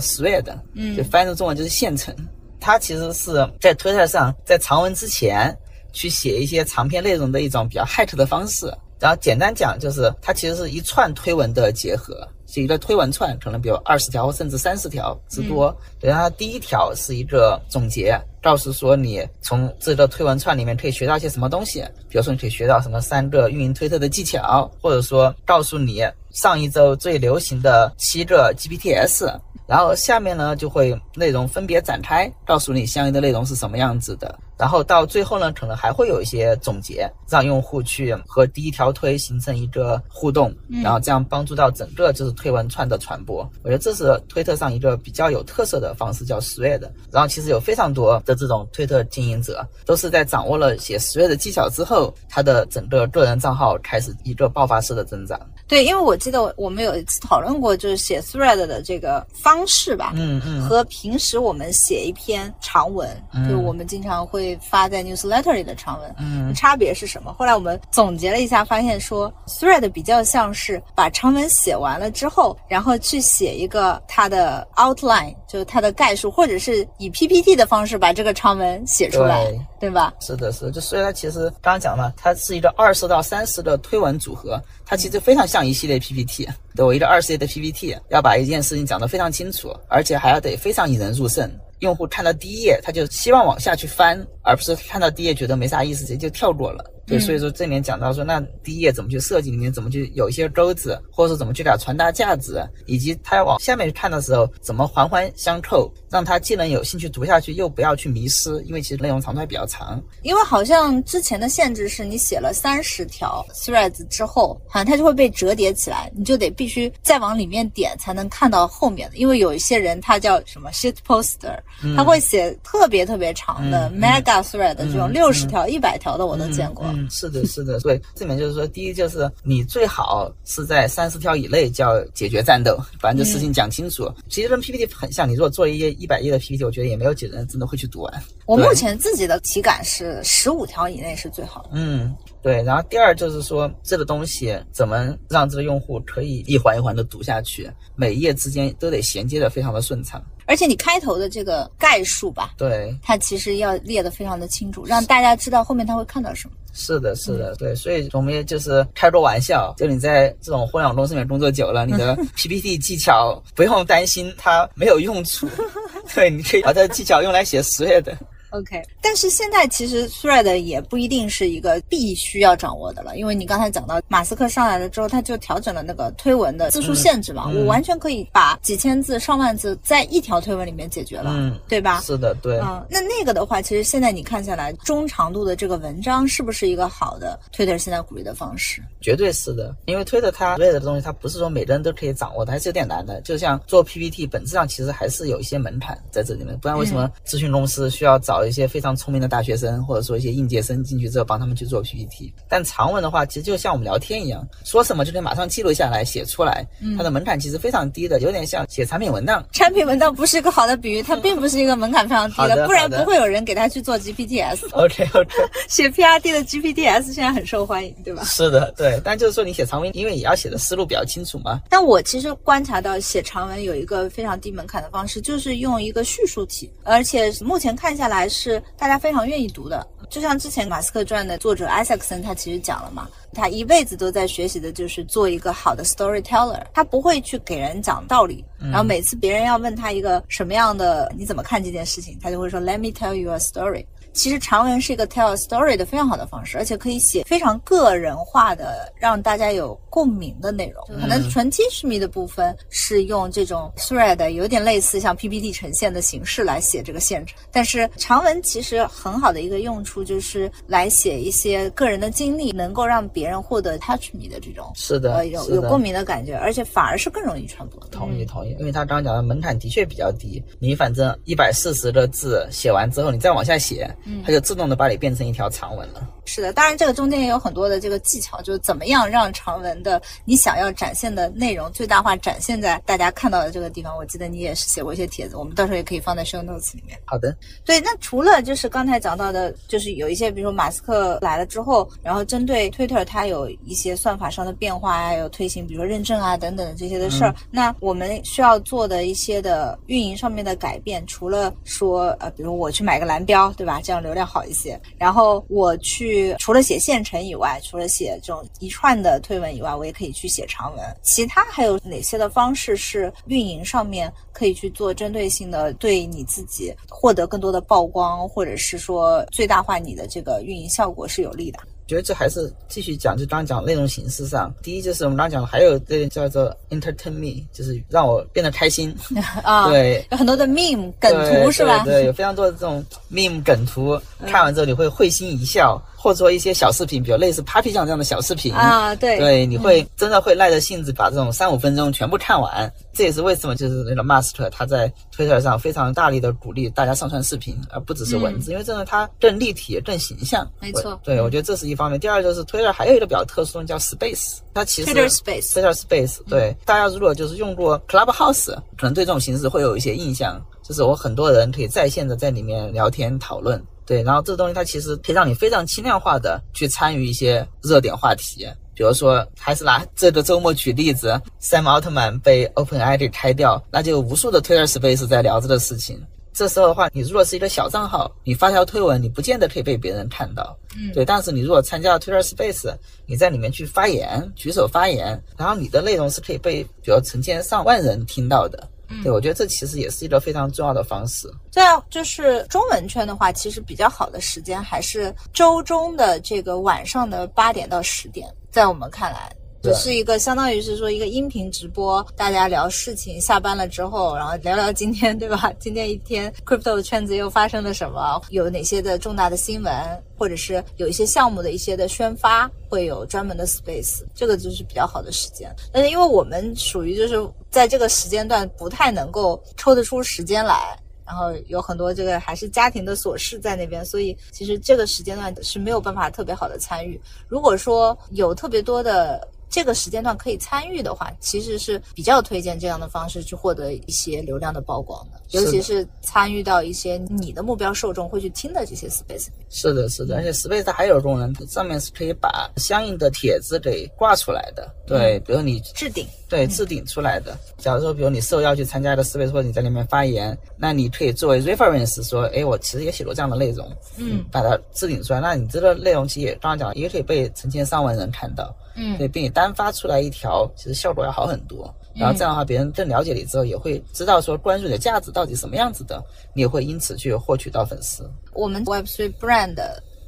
Speaker 1: Thread，
Speaker 2: 嗯
Speaker 1: 就翻译成中文就是现成。它其实是在 Twitter 上，在长文之前去写一些长篇内容的一种比较 hack 的方式。然后简单讲，就是它其实是一串推文的结合，是一个推文串，可能比如二十条甚至三十条之多。对，然后它第一条是一个总结，告诉说你从这个推文串里面可以学到一些什么东西，比如说你可以学到什么三个运营推特的技巧，或者说告诉你上一周最流行的七个 GPTs。然后下面呢就会内容分别展开，告诉你相应的内容是什么样子的。然后到最后呢，可能还会有一些总结，让用户去和第一条推形成一个互动，然后这样帮助到整个就是推文串的传播。我觉得这是推特上一个比较有特色的方式，叫 Thread。然后其实有非常多的这种推特经营者，都是在掌握了写 Thread 的技巧之后，他的整个个人账号开始一个爆发式的增长。
Speaker 2: 对，因为我记得我们有一次讨论过，就是写 thread 的这个方式吧，
Speaker 1: 嗯嗯
Speaker 2: 和平时我们写一篇长文，
Speaker 1: 嗯
Speaker 2: 就我们经常会发在 newsletter 里的长文，
Speaker 1: 嗯
Speaker 2: 差别是什么？后来我们总结了一下，发现说 thread 比较像是把长文写完了之后，然后去写一个它的 outline，就是它的概述，或者是以 PPT 的方式把这个长文写出来，
Speaker 1: 对
Speaker 2: 对吧？
Speaker 1: 是的，是的，就所以它其实刚刚讲了，它是一个二十到三十的推文组合，它其实非常像一系列 PPT。对我一个二十页的 PPT，要把一件事情讲得非常清楚，而且还要得非常引人入胜。用户看到第一页，他就希望往下去翻，而不是看到第一页觉得没啥意思，直接就跳过了。对，
Speaker 2: 嗯
Speaker 1: 所以说这里面讲到说，那第一页怎么去设计，里面怎么去有一些钩子，或者说怎么去给它传达价值，以及他要往下面去看的时候，怎么环环相扣，让他既能有兴趣读下去，又不要去迷失，因为其实内容长度还比较长。
Speaker 2: 因为好像之前的限制是你写了三十条 threads 之后，好像它就会被折叠起来，你就得必须再往里面点才能看到后面的。因为有一些人他叫什么 shit poster，、他会写特别特别长的
Speaker 1: 嗯
Speaker 2: mega thread 这种
Speaker 1: 嗯
Speaker 2: 六十条、一百条的我都见过。
Speaker 1: 嗯，是的，是的。所以这里面就是说，第一就是你最好是在三十条以内叫解决战斗，把这事情讲清楚。其实跟 PPT 很像，你如果做一页一百页的 PPT，我觉得也没有几个人真的会去读完。
Speaker 2: 我目前自己的体感是十五条以内是最好的。
Speaker 1: 嗯，对。然后第二就是说，这个东西怎么让这个用户可以一环一环的读下去，每一页之间都得衔接的非常的顺畅。
Speaker 2: 而且你开头的这个概述吧，
Speaker 1: 对，
Speaker 2: 它其实要列得非常的清楚，让大家知道后面他会看到什么。
Speaker 1: 是的，是的，对，所以我们也就是开个玩笑，就你在这种互联网公司里面工作久了，你的 PPT 技巧不用担心它没有用处，对，你可以把这技巧用来写十页的。
Speaker 2: OK，但是现在其实 Thread 也不一定是一个必须要掌握的了，因为你刚才讲到马斯克上来了之后，他就调整了那个推文的字数限制嘛，
Speaker 1: 嗯
Speaker 2: 我完全可以把几千字、上万字在一条推文里面解决了，
Speaker 1: 嗯，
Speaker 2: 对吧？
Speaker 1: 是的，对，
Speaker 2: 嗯，那那个的话，其实现在你看下来，中长度的这个文章是不是一个好的 Twitter 现在鼓励的方式？
Speaker 1: 绝对是的，因为推的它类的东西，它不是说每个人都可以掌握的，还是有点难的。就像做 PPT，本质上其实还是有一些门槛在这里面，不然为什么咨询公司需要找一些非常聪明的大学生，或者说一些应届生进去之后帮他们去做 PPT？但长文的话，其实就像我们聊天一样，说什么就可以马上记录下来写出来，它的门槛其实非常低的，有点像写产品文档。
Speaker 2: 产品文档不是一个好的比喻，它并不是一个门槛非常低
Speaker 1: 好的
Speaker 2: 不然不会有人给他去做 GPTs。
Speaker 1: OK OK，
Speaker 2: 写 PRD 的 GPTs 现在很受欢迎，对吧？
Speaker 1: 是的，对。但就是说你写长文，因为也要写的思路比较清楚嘛。
Speaker 2: 但我其实观察到写长文有一个非常低门槛的方式，就是用一个叙述体，而且目前看下来是大家非常愿意读的。就像之前马斯克传的作者 Isaacson 他其实讲了嘛，他一辈子都在学习的就是做一个好的 storyteller，他不会去给人讲道理，然后每次别人要问他一个什么样的你怎么看这件事情，他就会说 Let me tell you a story。其实长文是一个 tell story 的非常好的方式，而且可以写非常个人化的，让大家有共鸣的内容。可能纯 Teach Me 的部分是用这种 thread，有点类似像 PPT 呈现的形式来写这个现场。但是长文其实很好的一个用处就是来写一些个人的经历，能够让别人获得 Touch Me 的这种
Speaker 1: 是的，
Speaker 2: 呃有
Speaker 1: 的
Speaker 2: 有共鸣的感觉，而且反而是更容易传播。
Speaker 1: 同意同意，因为他刚刚讲的门槛的确比较低，你反正一百四十个字写完之后，你再往下写，它就自动的把你变成一条长文了。
Speaker 2: 是的，当然这个中间也有很多的这个技巧，就是怎么样让长文的你想要展现的内容最大化展现在大家看到的这个地方。我记得你也是写过一些帖子，我们到时候也可以放在 show notes 里面。
Speaker 1: 好的，
Speaker 2: 对，那除了就是刚才讲到的，就是有一些，比如说马斯克来了之后，然后针对 Twitter 它有一些算法上的变化啊，有推行，比如说认证啊等等的这些的事儿。那我们需要做的一些的运营上面的改变，除了说呃，比如我去买个蓝标，对吧？这样让流量好一些。然后我去除了写现成以外，除了写这种一串的推文以外，我也可以去写长文。其他还有哪些的方式是运营上面可以去做针对性的，对你自己获得更多的曝光，或者是说最大化你的这个运营效果是有利的？
Speaker 1: 觉得这还是继续讲，就刚刚讲内容形式上，第一就是我们刚刚讲的，还有这个叫做 entertain me，就是让我变得开心。
Speaker 2: 啊，
Speaker 1: 对，
Speaker 2: 有很多的 meme 梗图是吧？
Speaker 1: 对对，有非常多的这种 meme 梗图，看完之后你会会心一笑，或者说一些小视频，比如类似 Papi 酱这样的小视频
Speaker 2: 啊对。
Speaker 1: 对，你会真的会耐着性子把这种三五分钟全部看完。这也是为什么就是那种 Master 他在 Twitter 上非常大力的鼓励大家上传视频，而不只是文字，因为真的它更立体、更形象。
Speaker 2: 没错。
Speaker 1: 对，我觉得这是一方面。第二就是 Twitter 还有一个比较特殊的叫 Space，它其实
Speaker 2: Twitter Space
Speaker 1: Twitter Space，对，大家如果就是用过 Clubhouse，可能对这种形式会有一些印象，就是我很多人可以在线的在里面聊天讨论，对，然后这东西它其实可以让你非常轻量化的去参与一些热点话题。比如说，还是拿这个周末举例子，Sam 奥特曼被 OpenAI 给开掉，那就有无数的 Twitter Space 在聊这个事情。这时候的话，你如果是一个小账号，你发条推文，你不见得可以被别人看到，
Speaker 2: 嗯
Speaker 1: 对。但是你如果参加了 Twitter Space，你在里面去发言，举手发言，然后你的内容是可以被比如成千上万人听到的。对，我觉得这其实也是一个非常重要的方式。
Speaker 2: 这样就是中文圈的话，其实比较好的时间还是周中的这个晚上的八点到十点，在我们看来。
Speaker 1: 对
Speaker 2: 只是一个相当于是说一个音频直播，大家聊事情，下班了之后，然后聊聊今天，对吧？今天一天 crypto 圈子又发生了什么？有哪些的重大的新闻，或者是有一些项目的一些的宣发，会有专门的 space，这个就是比较好的时间。但是因为我们属于就是在这个时间段不太能够抽得出时间来，然后有很多这个还是家庭的琐事在那边，所以其实这个时间段是没有办法特别好的参与。如果说有特别多的这个时间段可以参与的话，其实是比较推荐这样的方式去获得一些流量的曝光的，尤其是参与到一些你的目标受众会去听的这些 space。
Speaker 1: 是的，是的，而且 space 它还有功能，上面是可以把相应的帖子给挂出来的。对，比如你
Speaker 2: 置顶，
Speaker 1: 对，置顶出来的。假如说，比如你受邀去参加的 space，或者你在里面发言，那你可以作为 reference 说，哎，我其实也写过这样的内容，
Speaker 2: 嗯，
Speaker 1: 把它置顶出来。那你这个内容其实也刚刚讲，也可以被成千上万人看到。
Speaker 2: 嗯，
Speaker 1: 对，并且单发出来一条，其实效果要好很多。然后这样的话，别人更了解你之后，也会知道说关注你的价值到底什么样子的，你也会因此去获取到粉丝。
Speaker 2: 我们 Web3 Brand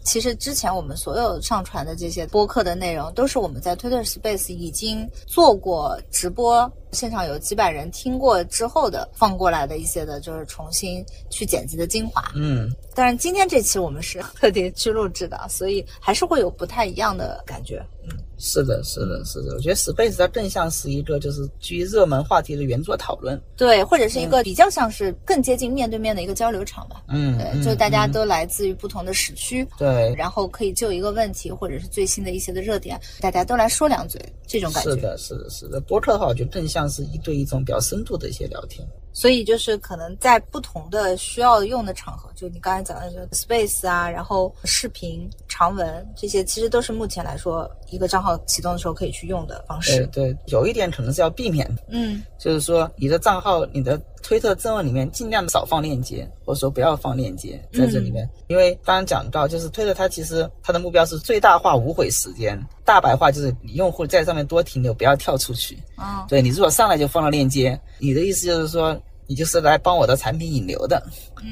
Speaker 2: 其实之前我们所有上传的这些播客的内容，都是我们在 Twitter Space 已经做过直播，现场有几百人听过之后的放过来的一些的，就是重新去剪辑的精华。
Speaker 1: 嗯，
Speaker 2: 但是今天这期我们是特地去录制的，所以还是会有不太一样的感觉。嗯。
Speaker 1: 是的，是的，是的。我觉得 Space 它更像是一个就是基于热门话题的原作讨论，
Speaker 2: 对，或者是一个比较像是更接近面对面的一个交流场吧。
Speaker 1: 嗯，
Speaker 2: 对，就大家都来自于不同的时区，
Speaker 1: 对，
Speaker 2: 然后可以就一个问题或者是最新的一些的热点，大家都来说两嘴，这种感觉。
Speaker 1: 是的，是的，是的。播客的话，我觉得更像是一对一种比较深度的一些聊天。
Speaker 2: 所以就是可能在不同的需要用的场合，就你刚才讲的，就 Space 啊，然后视频、长文这些，其实都是目前来说一个账号启动的时候可以去用的方式。
Speaker 1: 对对，有一点可能是要避免的，
Speaker 2: 嗯，
Speaker 1: 就是说你的账号、你的推特正文里面尽量少放链接，或者说不要放链接在这里面，因为刚刚讲到，就是推特它其实它的目标是最大化无悔时间，大白话就是你用户在上面多停留，不要跳出去。
Speaker 2: 嗯，
Speaker 1: 对你如果上来就放了链接，你的意思就是说。你就是来帮我的产品引流的，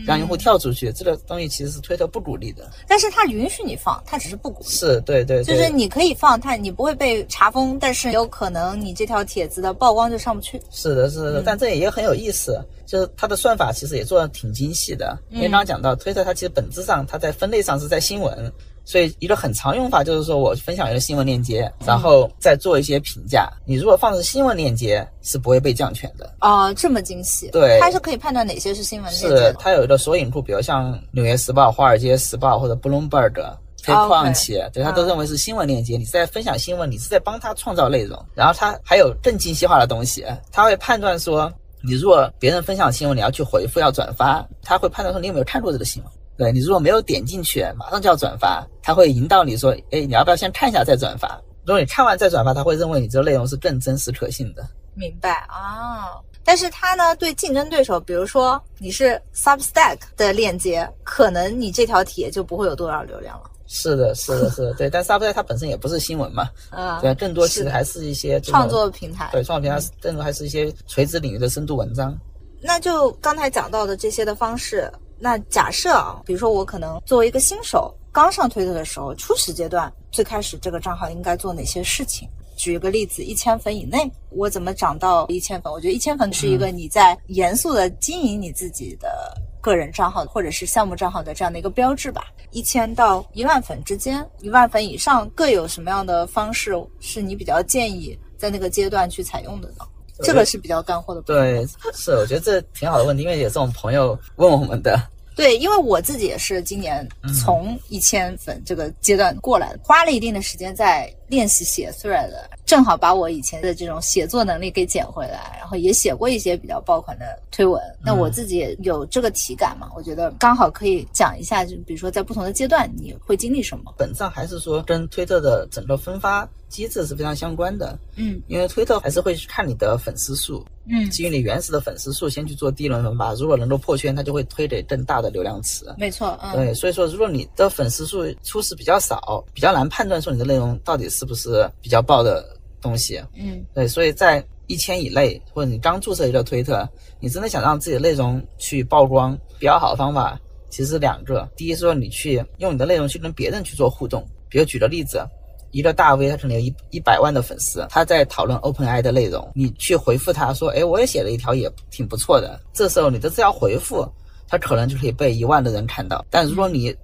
Speaker 1: 让用户跳出去，这个东西其实是推特不鼓励的。
Speaker 2: 但是它允许你放，它只是不鼓励。
Speaker 1: 是对对，
Speaker 2: 就是你可以放，它你不会被查封，但是有可能你这条帖子的曝光就上不去。
Speaker 1: 是的，是的，但这也很有意思，就是它的算法其实也做的挺精细的。因为刚刚讲到推特，它其实本质上它在分类上是在新闻。所以一个很常用法就是说，我分享一个新闻链接，然后再做一些评价。你如果放的是新闻链接，是不会被降权的。
Speaker 2: 哦，这么精细。
Speaker 1: 对，
Speaker 2: 它是可以判断哪些是新闻链接。
Speaker 1: 是，它有一个索引库，比如像《纽约时报》《华尔街时报》或者 Bloomberg、TechCrunch，对，他都认为是新闻链接。你是在分享新闻，你是在帮他创造内容。然后它还有更精细化的东西，它会判断说，你如果别人分享新闻，你要去回复要转发，它会判断说你有没有看过这个新闻。对你如果没有点进去，马上就要转发，他会引导你说，哎，你要不要先看一下再转发？如果你看完再转发，他会认为你这个内容是更真实可信的。
Speaker 2: 明白啊，但是他呢，对竞争对手，比如说你是 Substack 的链接，可能你这条帖就不会有多少流量了。
Speaker 1: 是的，是的，是的，对。但 Substack 它本身也不是新闻嘛，
Speaker 2: 啊，
Speaker 1: 对，更多其实还是一些
Speaker 2: 创作平台，
Speaker 1: 对，创作平台更多还是一些垂直领域的深度文章。
Speaker 2: 那就刚才讲到的这些的方式。那假设啊，比如说我可能作为一个新手，刚上推特的时候，初始阶段，最开始这个账号应该做哪些事情？举一个例子，一千粉以内，我怎么涨到一千粉？我觉得一千粉是一个你在严肃的经营你自己的个人账号或者是项目账号的这样的一个标志吧。一千到一万粉之间，一万粉以上各有什么样的方式是你比较建议在那个阶段去采用的呢？这个是比较干货的。
Speaker 1: 对，是，我觉得这挺好的问题，因为也是我们朋友问我们的。
Speaker 2: 对，因为我自己也是今年从一千粉这个阶段过来的，花了一定的时间在练习写 thread，正好把我以前的这种写作能力给捡回来，然后也写过一些比较爆款的推文。那我自己也有这个体感嘛，我觉得刚好可以讲一下，就比如说在不同的阶段你会经历什么。
Speaker 1: 本质上还是说跟推特的整个分发机制是非常相关的。
Speaker 2: 嗯，
Speaker 1: 因为推特还是会去看你的粉丝数。
Speaker 2: 嗯，
Speaker 1: 基于你原始的粉丝数，先去做第一轮分发。如果能够破圈，它就会推给更大的流量池。
Speaker 2: 没错，嗯，
Speaker 1: 对，所以说，如果你的粉丝数初始比较少，比较难判断说你的内容到底是不是比较爆的东西。
Speaker 2: 嗯，
Speaker 1: 对，所以在一千以内，或者你刚注册一个推特，你真的想让自己的内容去曝光，比较好的方法其实两个。第一，说你去用你的内容去跟别人去做互动，比如举个例子。一个大 V，他可能有一一百万的粉丝，他在讨论 OpenAI 的内容，你去回复他说，哎，我也写了一条，也挺不错的。这时候你的这条回复，他可能就可以被一万的人看到。但如果你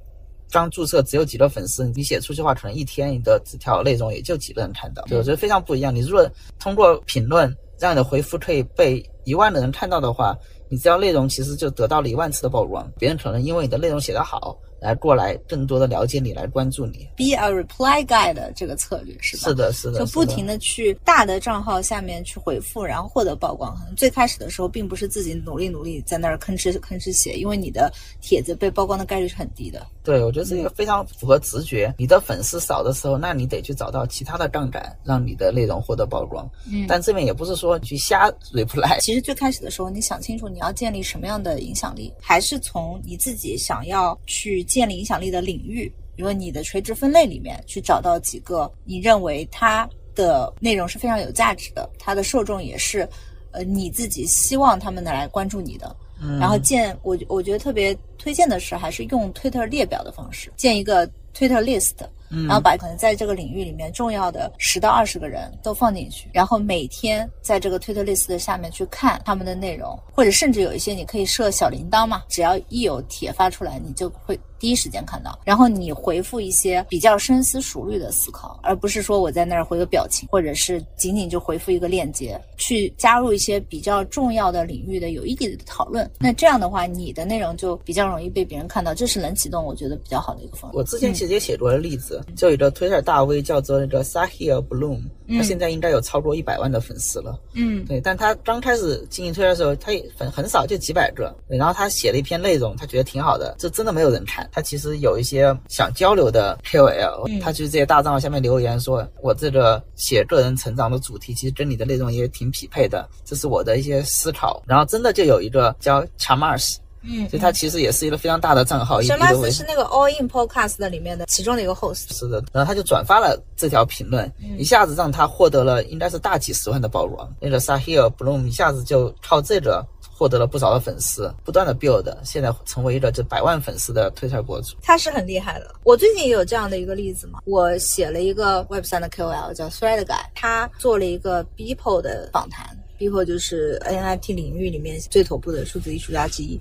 Speaker 1: 刚注册只有几个粉丝，你写出去的话，可能一天你的纸条内容也就几个人看到。我觉得非常不一样。你如果通过评论让你的回复可以被一万的人看到的话，你这条内容其实就得到了一万次的曝光。别人可能因为你的内容写得好。来过来更多的了解你，来关注你。
Speaker 2: be a reply guy 的这个策略是吧？
Speaker 1: 是的，是的，
Speaker 2: 就不停
Speaker 1: 的。
Speaker 2: 的去大的账号下面去回复，然后获得曝光。可能最开始的时候，并不是自己努力努力在那儿吭哧吭哧写，因为你的帖子被曝光的概率是很低的。
Speaker 1: 对，我觉得这个非常符合直觉。你的粉丝少的时候，那你得去找到其他的杠杆，让你的内容获得曝光。
Speaker 2: 嗯
Speaker 1: 但这边也不是说去瞎 reply，
Speaker 2: 其实最开始的时候，你想清楚你要建立什么样的影响力，还是从你自己想要去建立影响力的领域，比如你的垂直分类里面去找到几个你认为它的内容是非常有价值的，它的受众也是，呃，你自己希望他们能来关注你的。
Speaker 1: 嗯
Speaker 2: 然后建我我觉得特别推荐的是，还是用 Twitter 列表的方式建一个 Twitter list，然后把可能在这个领域里面重要的十到二十个人都放进去，然后每天在这个推特类似的下面去看他们的内容，或者甚至有一些你可以设小铃铛嘛，只要一有帖发出来，你就会第一时间看到，然后你回复一些比较深思熟虑的思考，而不是说我在那儿回个表情，或者是仅仅就回复一个链接，去加入一些比较重要的领域的有意义的讨论。那这样的话，你的内容就比较容易被别人看到，这是冷启动我觉得比较好的一个方法。
Speaker 1: 我之前其实也写过的例子，就有一个 Twitter 大 V 叫做那个 Sahil Bloom，他现在应该有超过一百万的粉丝了。
Speaker 2: 嗯
Speaker 1: 对，但他刚开始经营推特的时候，他也粉很少，就几百个。对然后他写了一篇内容，他觉得挺好的，这真的没有人看。他其实有一些想交流的 KOL，、他去这些大账号下面留言说，我这个写个人成长的主题，其实跟你的内容也挺匹配的，这是我的一些思考。然后真的就有一个叫 Chamars，
Speaker 2: 嗯，
Speaker 1: 所以他其实也是一个非常大的账号，一
Speaker 2: 神
Speaker 1: 一个为
Speaker 2: 马斯是那个 All In Podcast 的里面的其中的一个 host。
Speaker 1: 是的，然后他就转发了这条评论，一下子让他获得了应该是大几十万的曝光。那个 Sahil Bloom 一下子就靠这个获得了不少的粉丝，不断的 build，现在成为一个这百万粉丝的推特博主。
Speaker 2: 他是很厉害的。我最近也有这样的一个例子嘛，我写了一个 Web 三的 KOL 叫 Thread Guy，他做了一个 Beeple 的访谈 B 或就是 NFT 领域里面最头部的数字艺术家之一，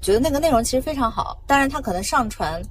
Speaker 2: 觉得那个内容其实非常好，当然他可能上传。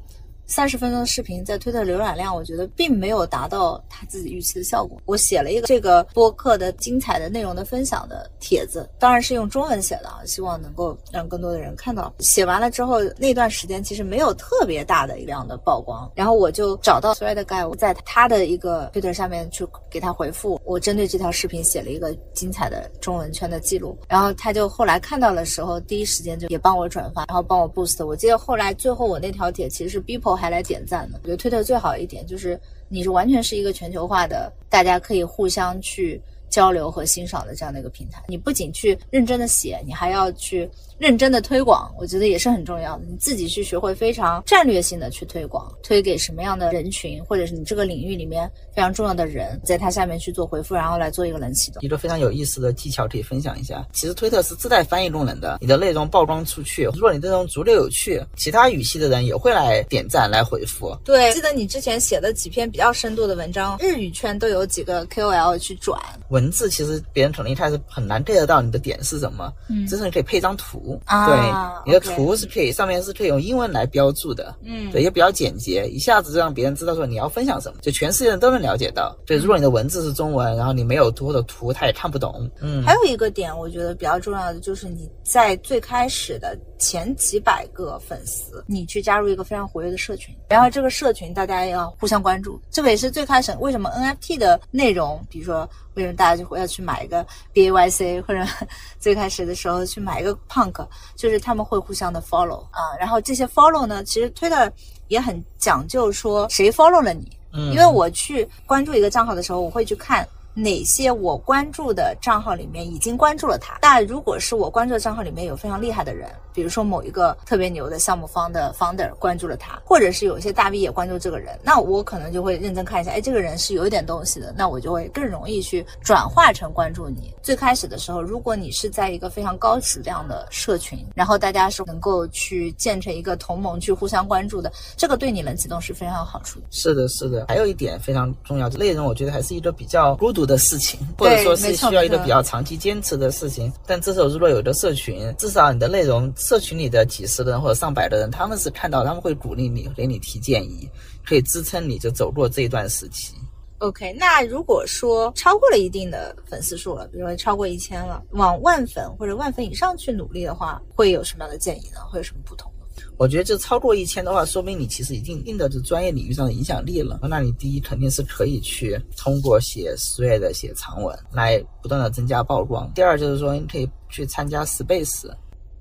Speaker 2: 三十分钟的视频在推特浏览量，我觉得并没有达到他自己预期的效果。我写了一个这个播客的精彩的内容的分享的帖子，当然是用中文写的啊，希望能够让更多的人看到。写完了之后，那段时间其实没有特别大的一量的曝光，然后我就找到 Thread Guy，我在他的一个推特上面去给他回复，我针对这条视频写了一个精彩的中文圈的记录，然后他就后来看到的时候，第一时间就也帮我转发，然后帮我 boost。我记得后来最后我那条帖其实是 Beeple 还来点赞呢。我觉得推特最好一点就是你是完全是一个全球化的，大家可以互相去交流和欣赏的这样的一个平台。你不仅去认真的写，你还要去认真的推广，我觉得也是很重要的。你自己去学会非常战略性的去推广，推给什么样的人群，或者是你这个领域里面非常重要的人，在他下面去做回复，然后来做一个冷启动。
Speaker 1: 一个非常有意思的技巧可以分享一下。其实推特是自带翻译功能的，你的内容曝光出去，如果你内容足够有趣，其他语系的人也会来点赞来回复。
Speaker 2: 对，记得你之前写的几篇比较深度的文章，日语圈都有几个 KOL 去转。
Speaker 1: 文字其实别人可能一开始很难 get 到你的点是什么，
Speaker 2: 嗯。
Speaker 1: 这时候你可以配张图，
Speaker 2: 啊
Speaker 1: 对，你的图是可以上面是可以用英文来标注的，
Speaker 2: 嗯。
Speaker 1: 对，也比较简洁，一下子就让别人知道说你要分享什么，就全世界人都能了解到。对，如果你的文字是中文，然后你没有图或者图，他也看不懂，嗯，
Speaker 2: 还有一个点，我觉得比较重要的就是你在最开始的前几百个粉丝，你去加入一个非常活跃的社群，然后这个社群大家要互相关注，这个也是最开始为什么 NFT 的内容，比如说为什么大家就会要去买一个 BAYC，或者 最开始的时候去买一个 Punk，就是他们会互相的 follow 啊，然后这些 follow 呢，其实 Twitter 也很讲究说谁 follow 了你，
Speaker 1: 嗯。
Speaker 2: 因为我去关注一个账号的时候，我会去看哪些我关注的账号里面已经关注了他。但如果是我关注的账号里面有非常厉害的人，比如说某一个特别牛的项目方的 founder 关注了他，或者是有一些大 V 也关注这个人，那我可能就会认真看一下，哎，这个人是有一点东西的，那我就会更容易去转化成关注你。最开始的时候，如果你是在一个非常高质量的社群，然后大家是能够去建成一个同盟去互相关注的，这个对你冷启动是非常有好处的。
Speaker 1: 是的，是的。还有一点非常重要，内容我觉得还是一个比较孤独的事情，或者说是需要一个比较长期坚持的事情。但这时候如果有一个社群，至少你的内容，社群里的几十人或者上百的人，他们是看到，他们会鼓励你，给你提建议，可以支撑你就走过这一段时期。
Speaker 2: OK，那如果说超过了一定的粉丝数了，比如说超过一千了，往万粉或者万粉以上去努力的话，会有什么样的建议呢？会有什么不同呢？
Speaker 1: 我觉得这超过一千的话，说明你其实已经一定的就专业领域上的影响力了。那你第一肯定是可以去通过写 thread、写长文来不断的增加曝光。第二就是说，你可以去参加 space，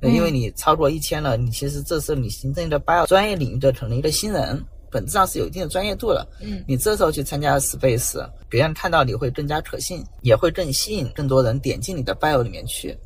Speaker 1: 因为你超过一千了，你其实这时候你形成一个 bio 专业领域的可能一个新人，本质上是有一定的专业度了。
Speaker 2: 嗯，
Speaker 1: 你这时候去参加 space，别人看到你会更加可信，也会更吸引更多人点进你的 bio 里面去。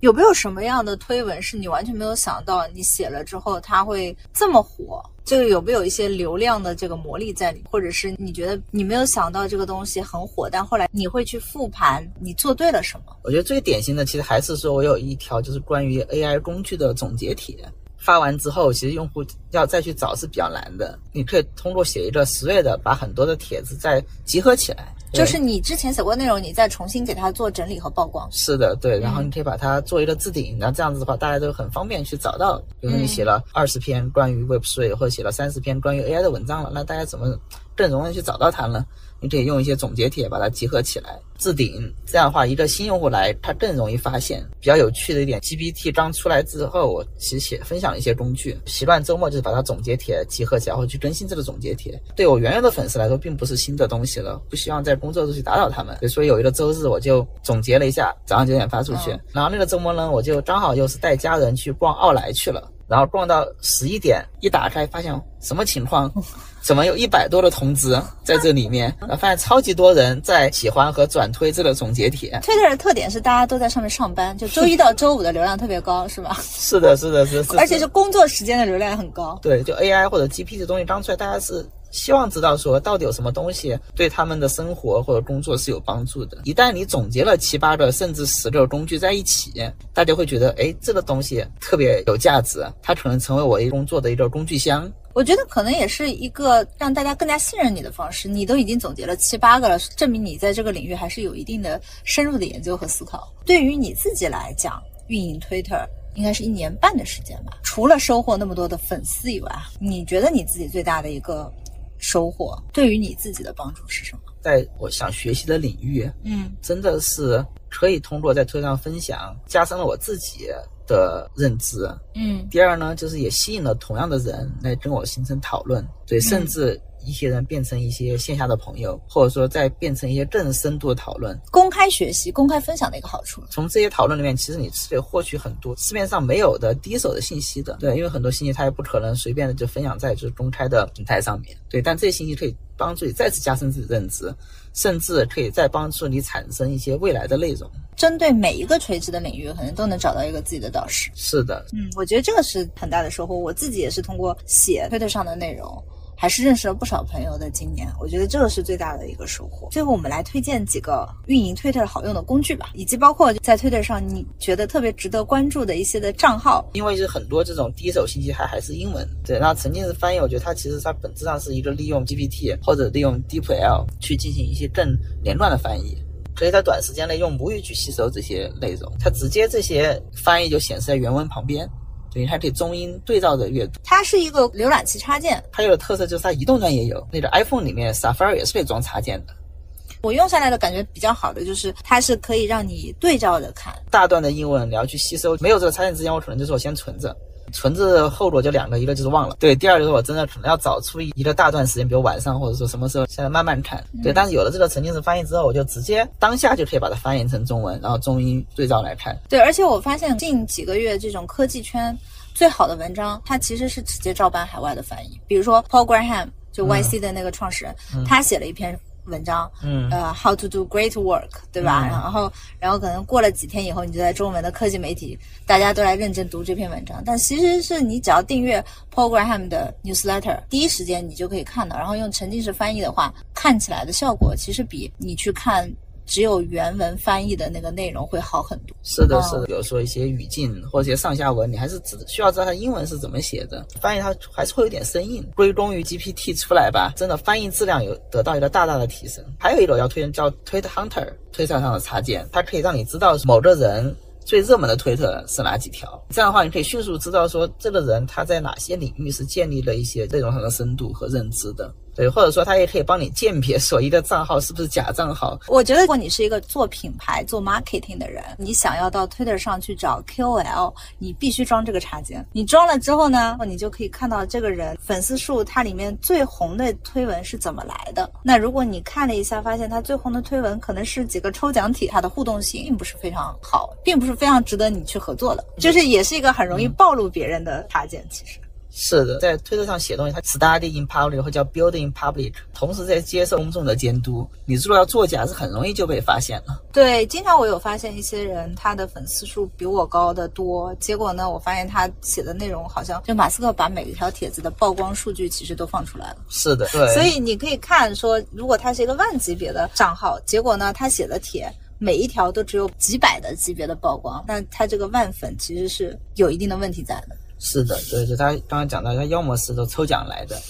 Speaker 2: 有没有什么样的推文是你完全没有想到，你写了之后它会这么火？这个有没有一些流量的这个魔力在里？或者是你觉得你没有想到这个东西很火，但后来你会去复盘你做对了什么？
Speaker 1: 我觉得最典型的其实还是说我有一条就是关于 AI 工具的总结帖，发完之后，其实用户要再去找是比较难的。你可以通过写一个十页的，把很多的帖子再集合起来。
Speaker 2: 就是你之前写过内容，你再重新给它做整理和曝光。
Speaker 1: 是的，对，然后你可以把它做一个置顶，然后这样子的话，大家都很方便去找到。比如说你写了二十篇关于 Web3 或者写了三十篇关于 AI 的文章了，那大家怎么更容易去找到它呢？你可以用一些总结帖把它集合起来，置顶。这样的话，一个新用户来，他更容易发现。比较有趣的一点，GPT 刚出来之后，我其实写分享了一些工具。习惯周末就是把它总结帖集合起来，或去更新这个总结帖。对我原有的粉丝来说，并不是新的东西了，不希望在工作中去打扰他们。所以有一个周日，我就总结了一下，早上九点发出去。然后那个周末呢，我就刚好又是带家人去逛奥莱去了。然后逛到十一点，一打开发现什么情况？怎么有一百多的通知在这里面？然后发现超级多人在喜欢和转推这个总结帖。
Speaker 2: 推特的特点是大家都在上面上班，就 周一到周五的流量特别高，是吧？
Speaker 1: 是的，是的，是是。
Speaker 2: 而且是工作时间的流量很高。
Speaker 1: 对，就 AI 或者 GPT 的东西刚出来，大家是。希望知道说到底有什么东西对他们的生活或者工作是有帮助的。一旦你总结了七八个甚至十个工具在一起，大家会觉得，哎，这个东西特别有价值，它可能成为我一工作的一个工具箱。
Speaker 2: 我觉得可能也是一个让大家更加信任你的方式。你都已经总结了七八个了，证明你在这个领域还是有一定的深入的研究和思考。对于你自己来讲，运营 Twitter 应该是一年半的时间吧？除了收获那么多的粉丝以外，你觉得你自己最大的一个？收获对于你自己的帮助是什么？
Speaker 1: 在我想学习的领域，
Speaker 2: 嗯，
Speaker 1: 真的是可以通过在推上分享，加深了我自己的认知，
Speaker 2: 嗯。
Speaker 1: 第二呢，就是也吸引了同样的人来跟我形成讨论，对，甚至。一些人变成一些线下的朋友，或者说再变成一些更深度的讨论，
Speaker 2: 公开学习、公开分享的一个好处。
Speaker 1: 从这些讨论里面，其实你是可以获取很多市面上没有的第一手的信息的。对，因为很多信息它也不可能随便的就分享在就是公开的平台上面。对，但这些信息可以帮助你再次加深自己的认知，甚至可以再帮助你产生一些未来的内容。
Speaker 2: 针对每一个垂直的领域，可能都能找到一个自己的导师。
Speaker 1: 是的，
Speaker 2: 嗯，我觉得这个是很大的收获。我自己也是通过写推特上的内容。还是认识了不少朋友的。今年，我觉得这个是最大的一个收获。最后，我们来推荐几个运营 Twitter 好用的工具吧，以及包括在 Twitter 上你觉得特别值得关注的一些的账号。
Speaker 1: 因为是很多这种第一手信息还还是英文，对。那沉浸式翻译，我觉得它其实它本质上是一个利用 GPT 或者利用 DeepL 去进行一些更连贯的翻译，可以在短时间内用母语去吸收这些内容，它直接这些翻译就显示在原文旁边。对，还可以中英对照着阅读。
Speaker 2: 它是一个浏览器插件，
Speaker 1: 它有的特色就是它移动端也有。那个 iPhone 里面 Safari 也是可以装插件的。
Speaker 2: 我用下来的感觉比较好的就是它是可以让你对照着看。
Speaker 1: 大段的英文你要去吸收，没有这个插件之前，我可能就是我先存着。存着后果就两个，一个就是忘了，对，第二就是我真的可能要找出一个大段时间，比如晚上或者说什么时候，现在慢慢看，对。但是有了这个沉浸式翻译之后，我就直接当下就可以把它翻译成中文，然后中英对照来看。
Speaker 2: 对，而且我发现近几个月这种科技圈最好的文章，它其实是直接照搬海外的翻译，比如说 Paul Graham 就 YC 的那个创始人，他写了一篇。文章，
Speaker 1: 嗯，
Speaker 2: 呃，How to do great work，对吧？然后，然后可能过了几天以后，你就在中文的科技媒体，大家都来认真读这篇文章。但其实是你只要订阅 Paul Graham 的 newsletter，第一时间你就可以看到。然后用沉浸式翻译的话，看起来的效果其实比你去看。只有原文翻译的那个内容会好很多。
Speaker 1: 是的，是的，比如说一些语境或者一些上下文，你还是只需要知道它英文是怎么写的，翻译它还是会有点生硬。归功于 GPT 出来吧，真的翻译质量有得到一个大大的提升。还有一种要推荐叫 Tweet Hunter，推特上的插件，它可以让你知道某个人最热门的推特是哪几条。这样的话，你可以迅速知道说这个人他在哪些领域是建立了一些内容上的深度和认知的。对，或者说他也可以帮你鉴别所谓的账号是不是假账号。
Speaker 2: 我觉得，如果你是一个做品牌、做 marketing 的人，你想要到 Twitter 上去找 KOL，你必须装这个插件。你装了之后呢，你就可以看到这个人粉丝数，它里面最红的推文是怎么来的。那如果你看了一下，发现他最红的推文可能是几个抽奖体，它的互动性并不是非常好，并不是非常值得你去合作的，就是也是一个很容易暴露别人的插件。其实。
Speaker 1: 是的，在推特上写东西，它 study in public 或叫 build in public，同时在接受公众的监督。你如果要作假，是很容易就被发现了。
Speaker 2: 对，经常我有发现一些人，他的粉丝数比我高的多，结果呢，我发现他写的内容好像就马斯克把每一条帖子的曝光数据其实都放出来了。
Speaker 1: 是的，对。
Speaker 2: 所以你可以看说，如果他是一个万级别的账号，结果呢，他写的帖每一条都只有几百的级别的曝光，那他这个万粉其实是有一定的问题在的。
Speaker 1: 是的，对，就他刚刚讲到，他要么是都抽奖来的。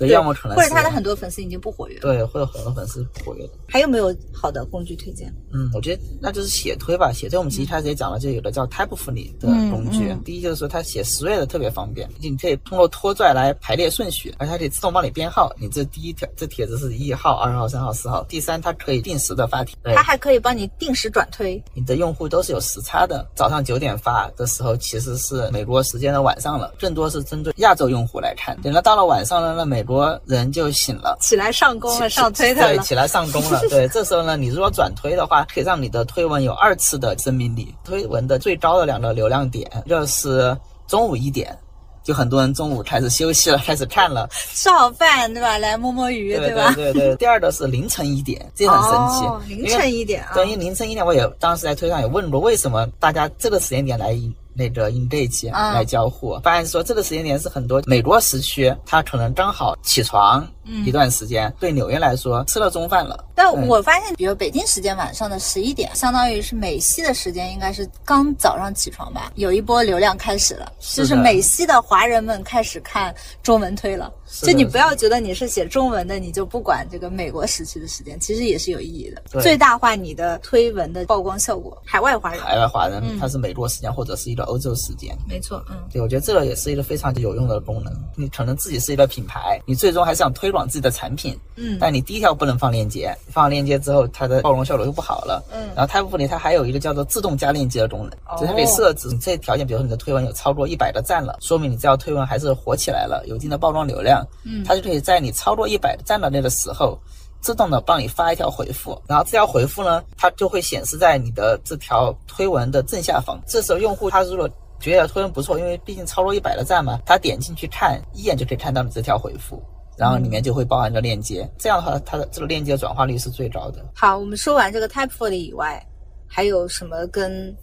Speaker 1: 对，要么可能
Speaker 2: 或者他的很多粉丝已经不活跃。
Speaker 1: 对，或者很多粉丝不活跃的。
Speaker 2: 还有没有好的工具推荐？
Speaker 1: 嗯，我觉得那就是写推吧。写推我们其实一开始也讲了，就有的叫 Typefully 的工具。第一就是说它写十页的特别方便，你可以通过拖拽来排列顺序，而且它可以自动帮你编号。你这第一条这帖子是一号、二号、三号、四号。第三，它可以定时的发帖。
Speaker 2: 它还可以帮你定时转推。
Speaker 1: 你的用户都是有时差的，早上九点发的时候其实是美国时间的晚上了，更多是针对亚洲用户来看。等到到了晚上了，那美国人就醒了，
Speaker 2: 起来上工了，上推特了。
Speaker 1: 对，起来上工了。对，这时候呢，你如果转推的话，可以让你的推文有二次的生命力。推文的最高的两个流量点，一个是中午一点，就很多人中午开始休息了，开始看了，
Speaker 2: 吃好饭对吧？来摸摸鱼
Speaker 1: 对
Speaker 2: 吧？
Speaker 1: 对对。第二个是凌晨一点，这很神奇。
Speaker 2: 凌晨一点啊。
Speaker 1: 对，因为凌晨一点，我也当时在推上也问过，为什么大家这个时间点来？那个 in date 来交互，发现说这个时间点是很多美国时区，他可能刚好起床一段时间，对纽约来说吃了中饭了。
Speaker 2: 但我发现，比如北京时间晚上的十一点，相当于是美西的时间，应该是刚早上起床吧，有一波流量开始了，就是美西的华人们开始看中文推了。就你不要觉得你是写中文的，你就不管这个美国时区的时间，其实也是有意义的，最大化你的推文的曝光效果。海外华人，
Speaker 1: 海外华人，他是美国时间或者是一个欧洲时间，
Speaker 2: 没错，嗯，
Speaker 1: 对，我觉得这个也是一个非常有用的功能。你可能自己是一个品牌，你最终还是想推广自己的产品，
Speaker 2: 嗯，
Speaker 1: 但你第一条不能放链接，放了链接之后，它的曝光效果就不好了，
Speaker 2: 嗯，
Speaker 1: 然后 Typefully 它还有一个叫做自动加链接的功能，就是它可以设置你这些条件，比如说你的推文有超过一百个赞了，说明你这条推文还是火起来了，有一定的曝光流量，
Speaker 2: 嗯，
Speaker 1: 它就可以。在你超过一百赞的那个时候，自动的帮你发一条回复，然后这条回复呢，它就会显示在你的这条推文的正下方。这时候用户他如果觉得推文不错，因为毕竟超过一百的赞嘛，他点进去看一眼就可以看到你这条回复，然后里面就会包含着链接。这样的话，它的这个链接转化率是最高的。
Speaker 2: 好，我们说完这个 Typefully 以外，还有什么跟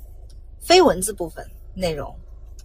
Speaker 2: 非文字部分内容？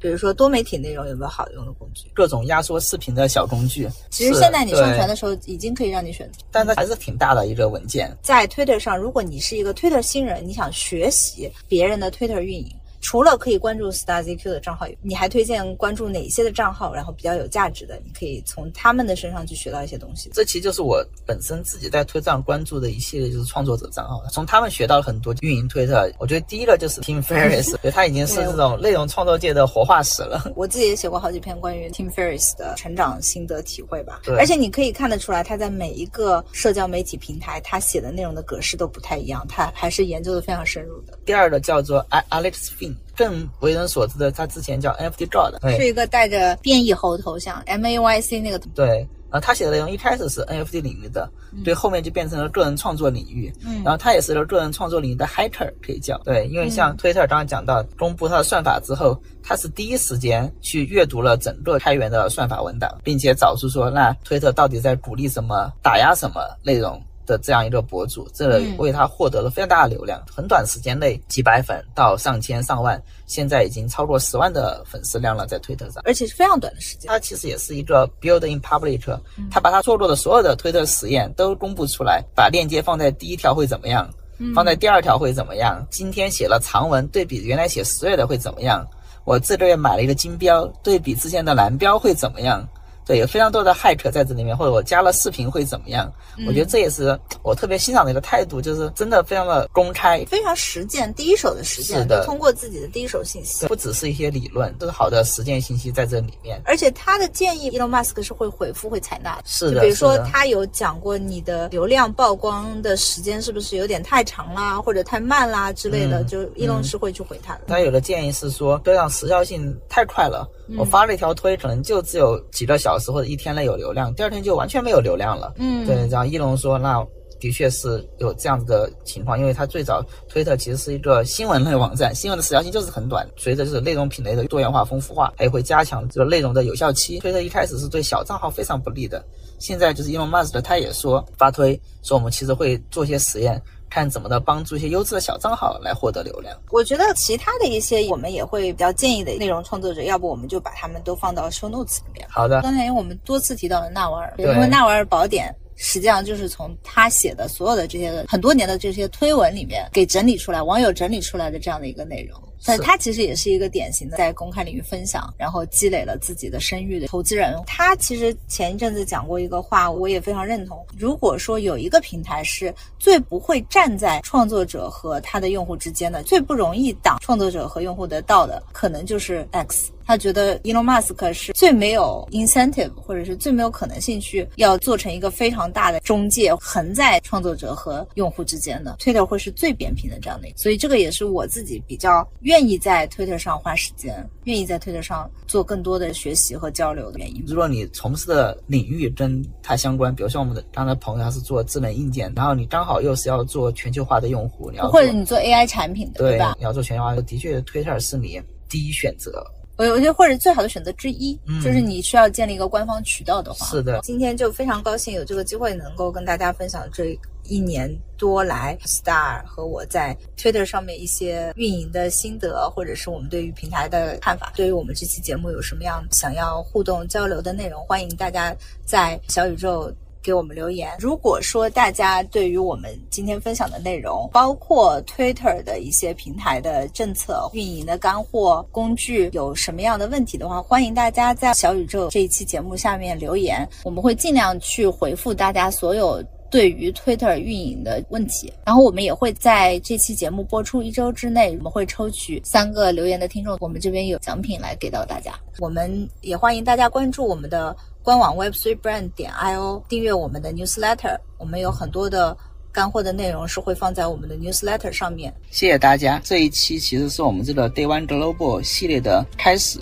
Speaker 2: 比如说多媒体内容有没有好用的工具？
Speaker 1: 各种压缩视频的小工具。
Speaker 2: 其实现在你上传的时候已经可以让你选择，
Speaker 1: 但它还是挺大的一个文件。
Speaker 2: 在 Twitter 上，如果你是一个 Twitter 新人，你想学习别人的 Twitter 运营。除了可以关注 StarZQ 的账号，你还推荐关注哪些的账号？然后比较有价值的，你可以从他们的身上去学到一些东西。
Speaker 1: 这其实就是我本身自己在推特上关注的一系列就是创作者账号，从他们学到了很多运营推特。我觉得第一个就是 Tim Ferriss，对他已经是这种内容创作界的活化石了。
Speaker 2: 我自己也写过好几篇关于 Tim Ferriss 的成长心得体会吧。
Speaker 1: 对，
Speaker 2: 而且你可以看得出来，他在每一个社交媒体平台，他写的内容的格式都不太一样，他还是研究的非常深入的。
Speaker 1: 第二个叫做 Alex Finn。更为人所知的，他之前叫 NFT God，
Speaker 2: 是一个带着变异猴头像 M A Y C 那个。
Speaker 1: 对，啊，他写的内容一开始是 NFT 领域的，对，后面就变成了个人创作领域。嗯，然后他也是个个人创作领域的 Hacker，可以叫。对，因为像 Twitter 刚刚讲到公布他的算法之后，他是第一时间去阅读了整个开源的算法文档，并且找出说，那推特到底在鼓励什么，打压什么内容。的这样一个博主，这为他获得了非常大的流量，很短时间内几百粉到上千上万，现在已经超过十万的粉丝量了，在推特上，
Speaker 2: 而且是非常短的时间。
Speaker 1: 他其实也是一个 build in public，他把他做过的所有的推特实验都公布出来，把链接放在第一条会怎么样，放在第二条会怎么样？今天写了长文，对比原来写十月的会怎么样？我这个月买了一个金标，对比之前的蓝标会怎么样？对，有非常多的 hack 在这里面，或者我加了视频会怎么样？我觉得这也是我特别欣赏的一个态度，就是真的非常的公开，
Speaker 2: 非常实践，第一手的实践，
Speaker 1: 是的
Speaker 2: 通过自己的第一手信息，
Speaker 1: 不只是一些理论，都是好的实践信息在这里面。
Speaker 2: 而且他的建议，Elon Musk 是会回复、会采纳的。
Speaker 1: 是的，
Speaker 2: 就比如说他有讲过你的流量曝光的时间是不是有点太长啦，或者太慢啦之类的，
Speaker 1: 嗯
Speaker 2: 就 Elon 是会去回他的。
Speaker 1: 他有的建议是说，这样时效性太快了，我发了一条推，可能就只有几个小时或者一天内有流量，第二天就完全没有流量了。
Speaker 2: 嗯
Speaker 1: 对，然后一龙说，那的确是有这样子的情况，因为他最早推特其实是一个新闻类网站，新闻的时效性就是很短，随着就是内容品类的多元化、丰富化，它也会加强这个内容的有效期。推特一开始是对小账号非常不利的，现在就是 Elon Musk 他也说发推说我们其实会做些实验。看怎么的帮助一些优质的小账号来获得流量。
Speaker 2: 我觉得其他的一些我们也会比较建议的内容创作者，要不我们就把他们都放到 show notes 里面。
Speaker 1: 好的，
Speaker 2: 刚才我们多次提到了纳瓦尔，因为纳瓦尔宝典实际上就是从他写的所有的这些很多年的这些推文里面给整理出来，网友整理出来的这样的一个内容。但他其实也是一个典型的在公开领域分享，然后积累了自己的声誉的投资人。他其实前一阵子讲过一个话，我也非常认同。如果说有一个平台是最不会站在创作者和他的用户之间的，最不容易挡创作者和用户的道的，可能就是 X。他觉得 Elon Musk 是最没有 incentive，或者是最没有可能性去要做成一个非常大的中介，横在创作者和用户之间的。Twitter 会是最扁平的这样的一个，所以这个也是我自己比较愿意在 Twitter 上花时间，愿意在 Twitter 上做更多的学习和交流的原因。
Speaker 1: 如果你从事的领域跟它相关，比如像我们的刚才朋友他是做智能硬件，然后你刚好又是要做全球化的用户，你要
Speaker 2: 或者你做 AI 产品的，
Speaker 1: 对
Speaker 2: 吧？
Speaker 1: 你要做全球化，的确 Twitter 是你第一选择。
Speaker 2: 我我觉得或者最好的选择之一，
Speaker 1: 嗯
Speaker 2: 就是你需要建立一个官方渠道的话。
Speaker 1: 是的
Speaker 2: 今天就非常高兴有这个机会能够跟大家分享这一年多来 Star 和我在 Twitter 上面一些运营的心得，或者是我们对于平台的看法。对于我们这期节目有什么样想要互动交流的内容，欢迎大家在小宇宙。给我们留言。如果说大家对于我们今天分享的内容，包括 Twitter 的一些平台的政策、运营的干货、工具，有什么样的问题的话，欢迎大家在小宇宙这一期节目下面留言，我们会尽量去回复大家所有。对于 Twitter 运营的问题，然后我们也会在这期节目播出一周之内，我们会抽取三个留言的听众，我们这边有奖品来给到大家。我们也欢迎大家关注我们的官网 web3brand 点 io，订阅我们的 newsletter，我们有很多的干货的内容是会放在我们的 newsletter 上面。
Speaker 1: 谢谢大家，这一期其实是我们这个 Day One Global 系列的开始。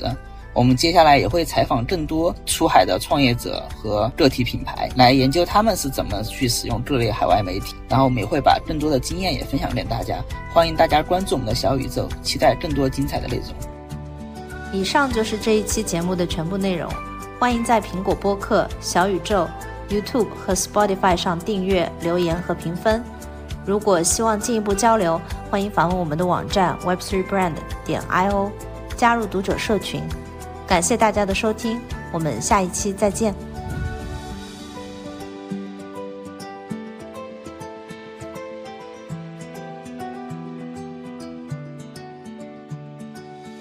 Speaker 1: 我们接下来也会采访更多出海的创业者和个体品牌，来研究他们是怎么去使用各类海外媒体。然后我们也会把更多的经验也分享给大家。欢迎大家关注我们的小宇宙，期待更多精彩的内容。
Speaker 3: 以上就是这一期节目的全部内容。欢迎在苹果播客、小宇宙、YouTube 和 Spotify 上订阅、留言和评分。如果希望进一步交流，欢迎访问我们的网站 web3brand 点 io，加入读者社群。感谢大家的收听，我们下一期再见。